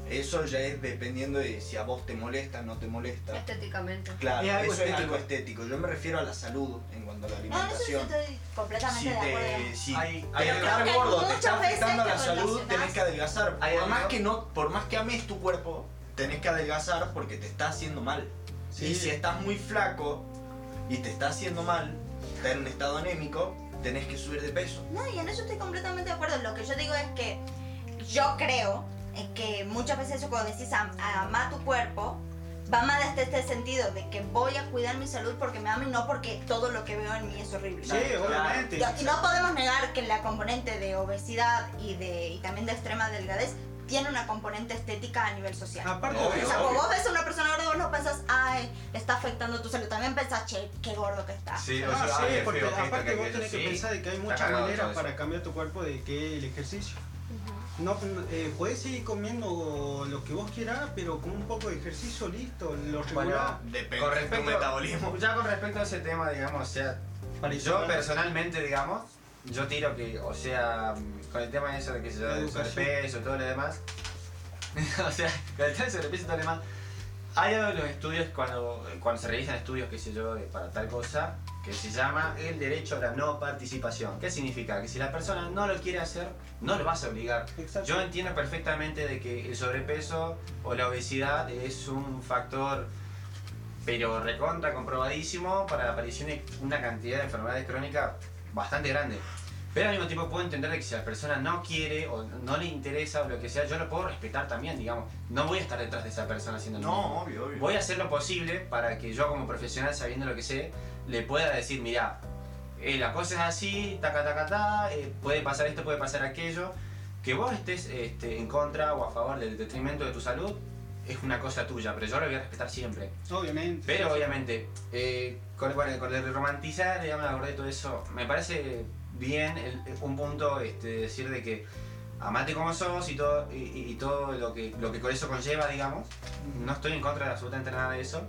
Eso ya es dependiendo de si a vos te molesta, no te molesta. Estéticamente. Claro, Es algo eso es estético. algo estético. Yo me refiero a la salud en cuanto a la No, en eso sí alimentación. estoy completamente Si de acuerdo. te, si Hay- te hay que gordo te está afectando a la te salud, tenés que adelgazar. Hay Por más que no, por más que ames tu cuerpo, tenés que adelgazar porque te está haciendo mal. Sí. Y si estás muy flaco y te está haciendo mal, estás en un estado anémico, tenés que subir de peso. No, y en eso estoy completamente de acuerdo. Lo que yo digo es que yo creo que muchas veces eso cuando decís am- amar tu cuerpo, va más desde este sentido de que voy a cuidar mi salud porque me amo y no porque todo lo que veo en mí es horrible. Sí, obviamente. Y no podemos negar que la componente de obesidad y, de, y también de extrema delgadez tiene una componente estética a nivel social. Aparte, Obvio, o sea, cuando vos ves a una persona gorda, vos no pensás, ay, le está afectando tu salud. También pensás, che, qué gordo que está. Sí, o Ah, sea, sí, ay, porque aparte vos tenés que pensar de que hay muchas maneras para cambiar tu cuerpo de que el ejercicio. No, eh, puedes seguir comiendo lo que vos quieras, pero con un poco de ejercicio listo, lo regular. Depende Con de tu respecto, metabolismo. ya con respecto a ese tema, digamos, o sea, yo personalmente, digamos, yo tiro que, o sea, con el tema de eso de que se La da el educación. sobrepeso y todo lo demás, o sea, con el tema del sobrepeso y todo lo demás, hay algo los estudios, cuando, cuando se realizan estudios, qué sé yo, para tal cosa, que se llama el derecho a la no participación. ¿Qué significa? Que si la persona no lo quiere hacer, no lo vas a obligar. Exacto. Yo entiendo perfectamente de que el sobrepeso o la obesidad es un factor pero recontra comprobadísimo para la aparición de una cantidad de enfermedades crónicas bastante grande. Pero al mismo tiempo puedo entender de que si la persona no quiere o no le interesa o lo que sea, yo lo puedo respetar también, digamos. No voy a estar detrás de esa persona haciendo mismo. No, obvio, obvio. Voy a hacer lo posible para que yo como profesional, sabiendo lo que sé, le pueda decir, mira, eh, la cosa es así, taca, taca, ta, eh, puede pasar esto, puede pasar aquello. Que vos estés este, en contra o a favor del detrimento de tu salud es una cosa tuya, pero yo lo voy a respetar siempre. Obviamente. Pero obviamente, eh, con, bueno, con el romantizar, digamos, la verdad y todo eso, me parece bien un punto este, decir de que amate como sos y todo, y todo lo, que, lo que con eso conlleva, digamos. No estoy en contra de absolutamente nada de eso.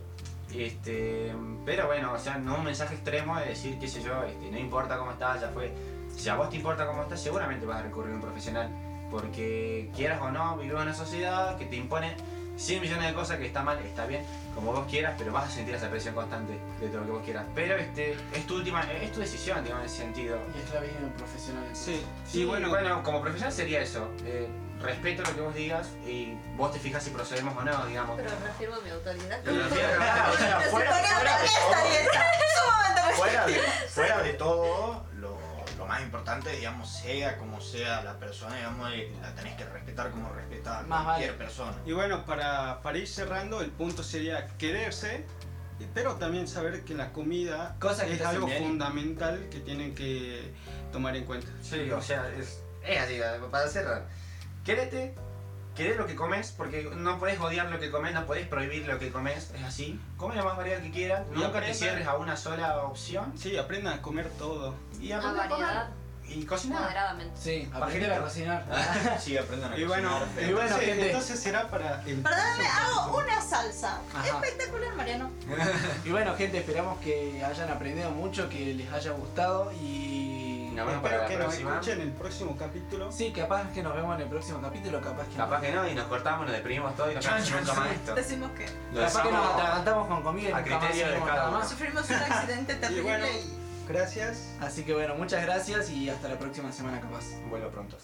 Este, pero bueno, o sea, no un mensaje extremo de decir, qué sé yo, este, no importa cómo estás, ya fue. Si a vos te importa cómo estás, seguramente vas a recurrir a un profesional. Porque quieras o no, vivimos en una sociedad que te impone 100 millones de cosas que está mal, está bien, como vos quieras, pero vas a sentir esa presión constante de todo lo que vos quieras. Pero este, es tu última, es tu decisión, digamos, en ese sentido. Y es la vida de un profesional. Sí, Sí, y bueno, bueno, como profesional sería eso. eh, respeto lo que vos digas y vos te fijas si procedemos o no, digamos. Pero reafirmo mi autoridad. Pero refiero a- Claro, o sea, Se fuera, de todo, fuera de, fuera de todo, lo, más importante, digamos, sea como sea la persona, digamos, eh, la tenés que respetar como respeta a Más cualquier vale. persona. y bueno para, para ir cerrando, el punto sería quererse, pero también saber que la comida Cosas que es algo bien. fundamental que tienen que tomar en cuenta. Sí, o sea, es, es así, para cerrar. Quérete, querés lo que comes, porque no podés odiar lo que comes, no podés prohibir lo que comes, es así. Come lo más variedad que quieras, Y nunca te cierres a una sola opción Sí, aprendan a comer todo. y a comer. variedad Y cocinar. moderadamente. Sí, Para aprender a gente- cocinar. Sí, aprendan a Y bueno, cocinar, y bueno, entonces, gente. entonces será para el Perdóname, hago una salsa. Ajá. Espectacular, Mariano. Y bueno, gente, esperamos que hayan aprendido mucho, que les haya gustado y... Nos vemos para Espero la que nos próxima. escuchen en el próximo capítulo. Sí, capaz que nos vemos en el próximo capítulo, capaz que Capaz que no, y nos cortamos, nos deprimimos todo y nos Chan, quedamos chan, nunca más esto. Decimos que Lo Capaz que nos dejamos- atragantamos con comida y a nunca más criterio de hacemos cada nada uno. más. sufrimos un accidente terrible bueno. y Gracias. Así que bueno, muchas gracias y hasta la próxima semana capaz. Vuelo prontos.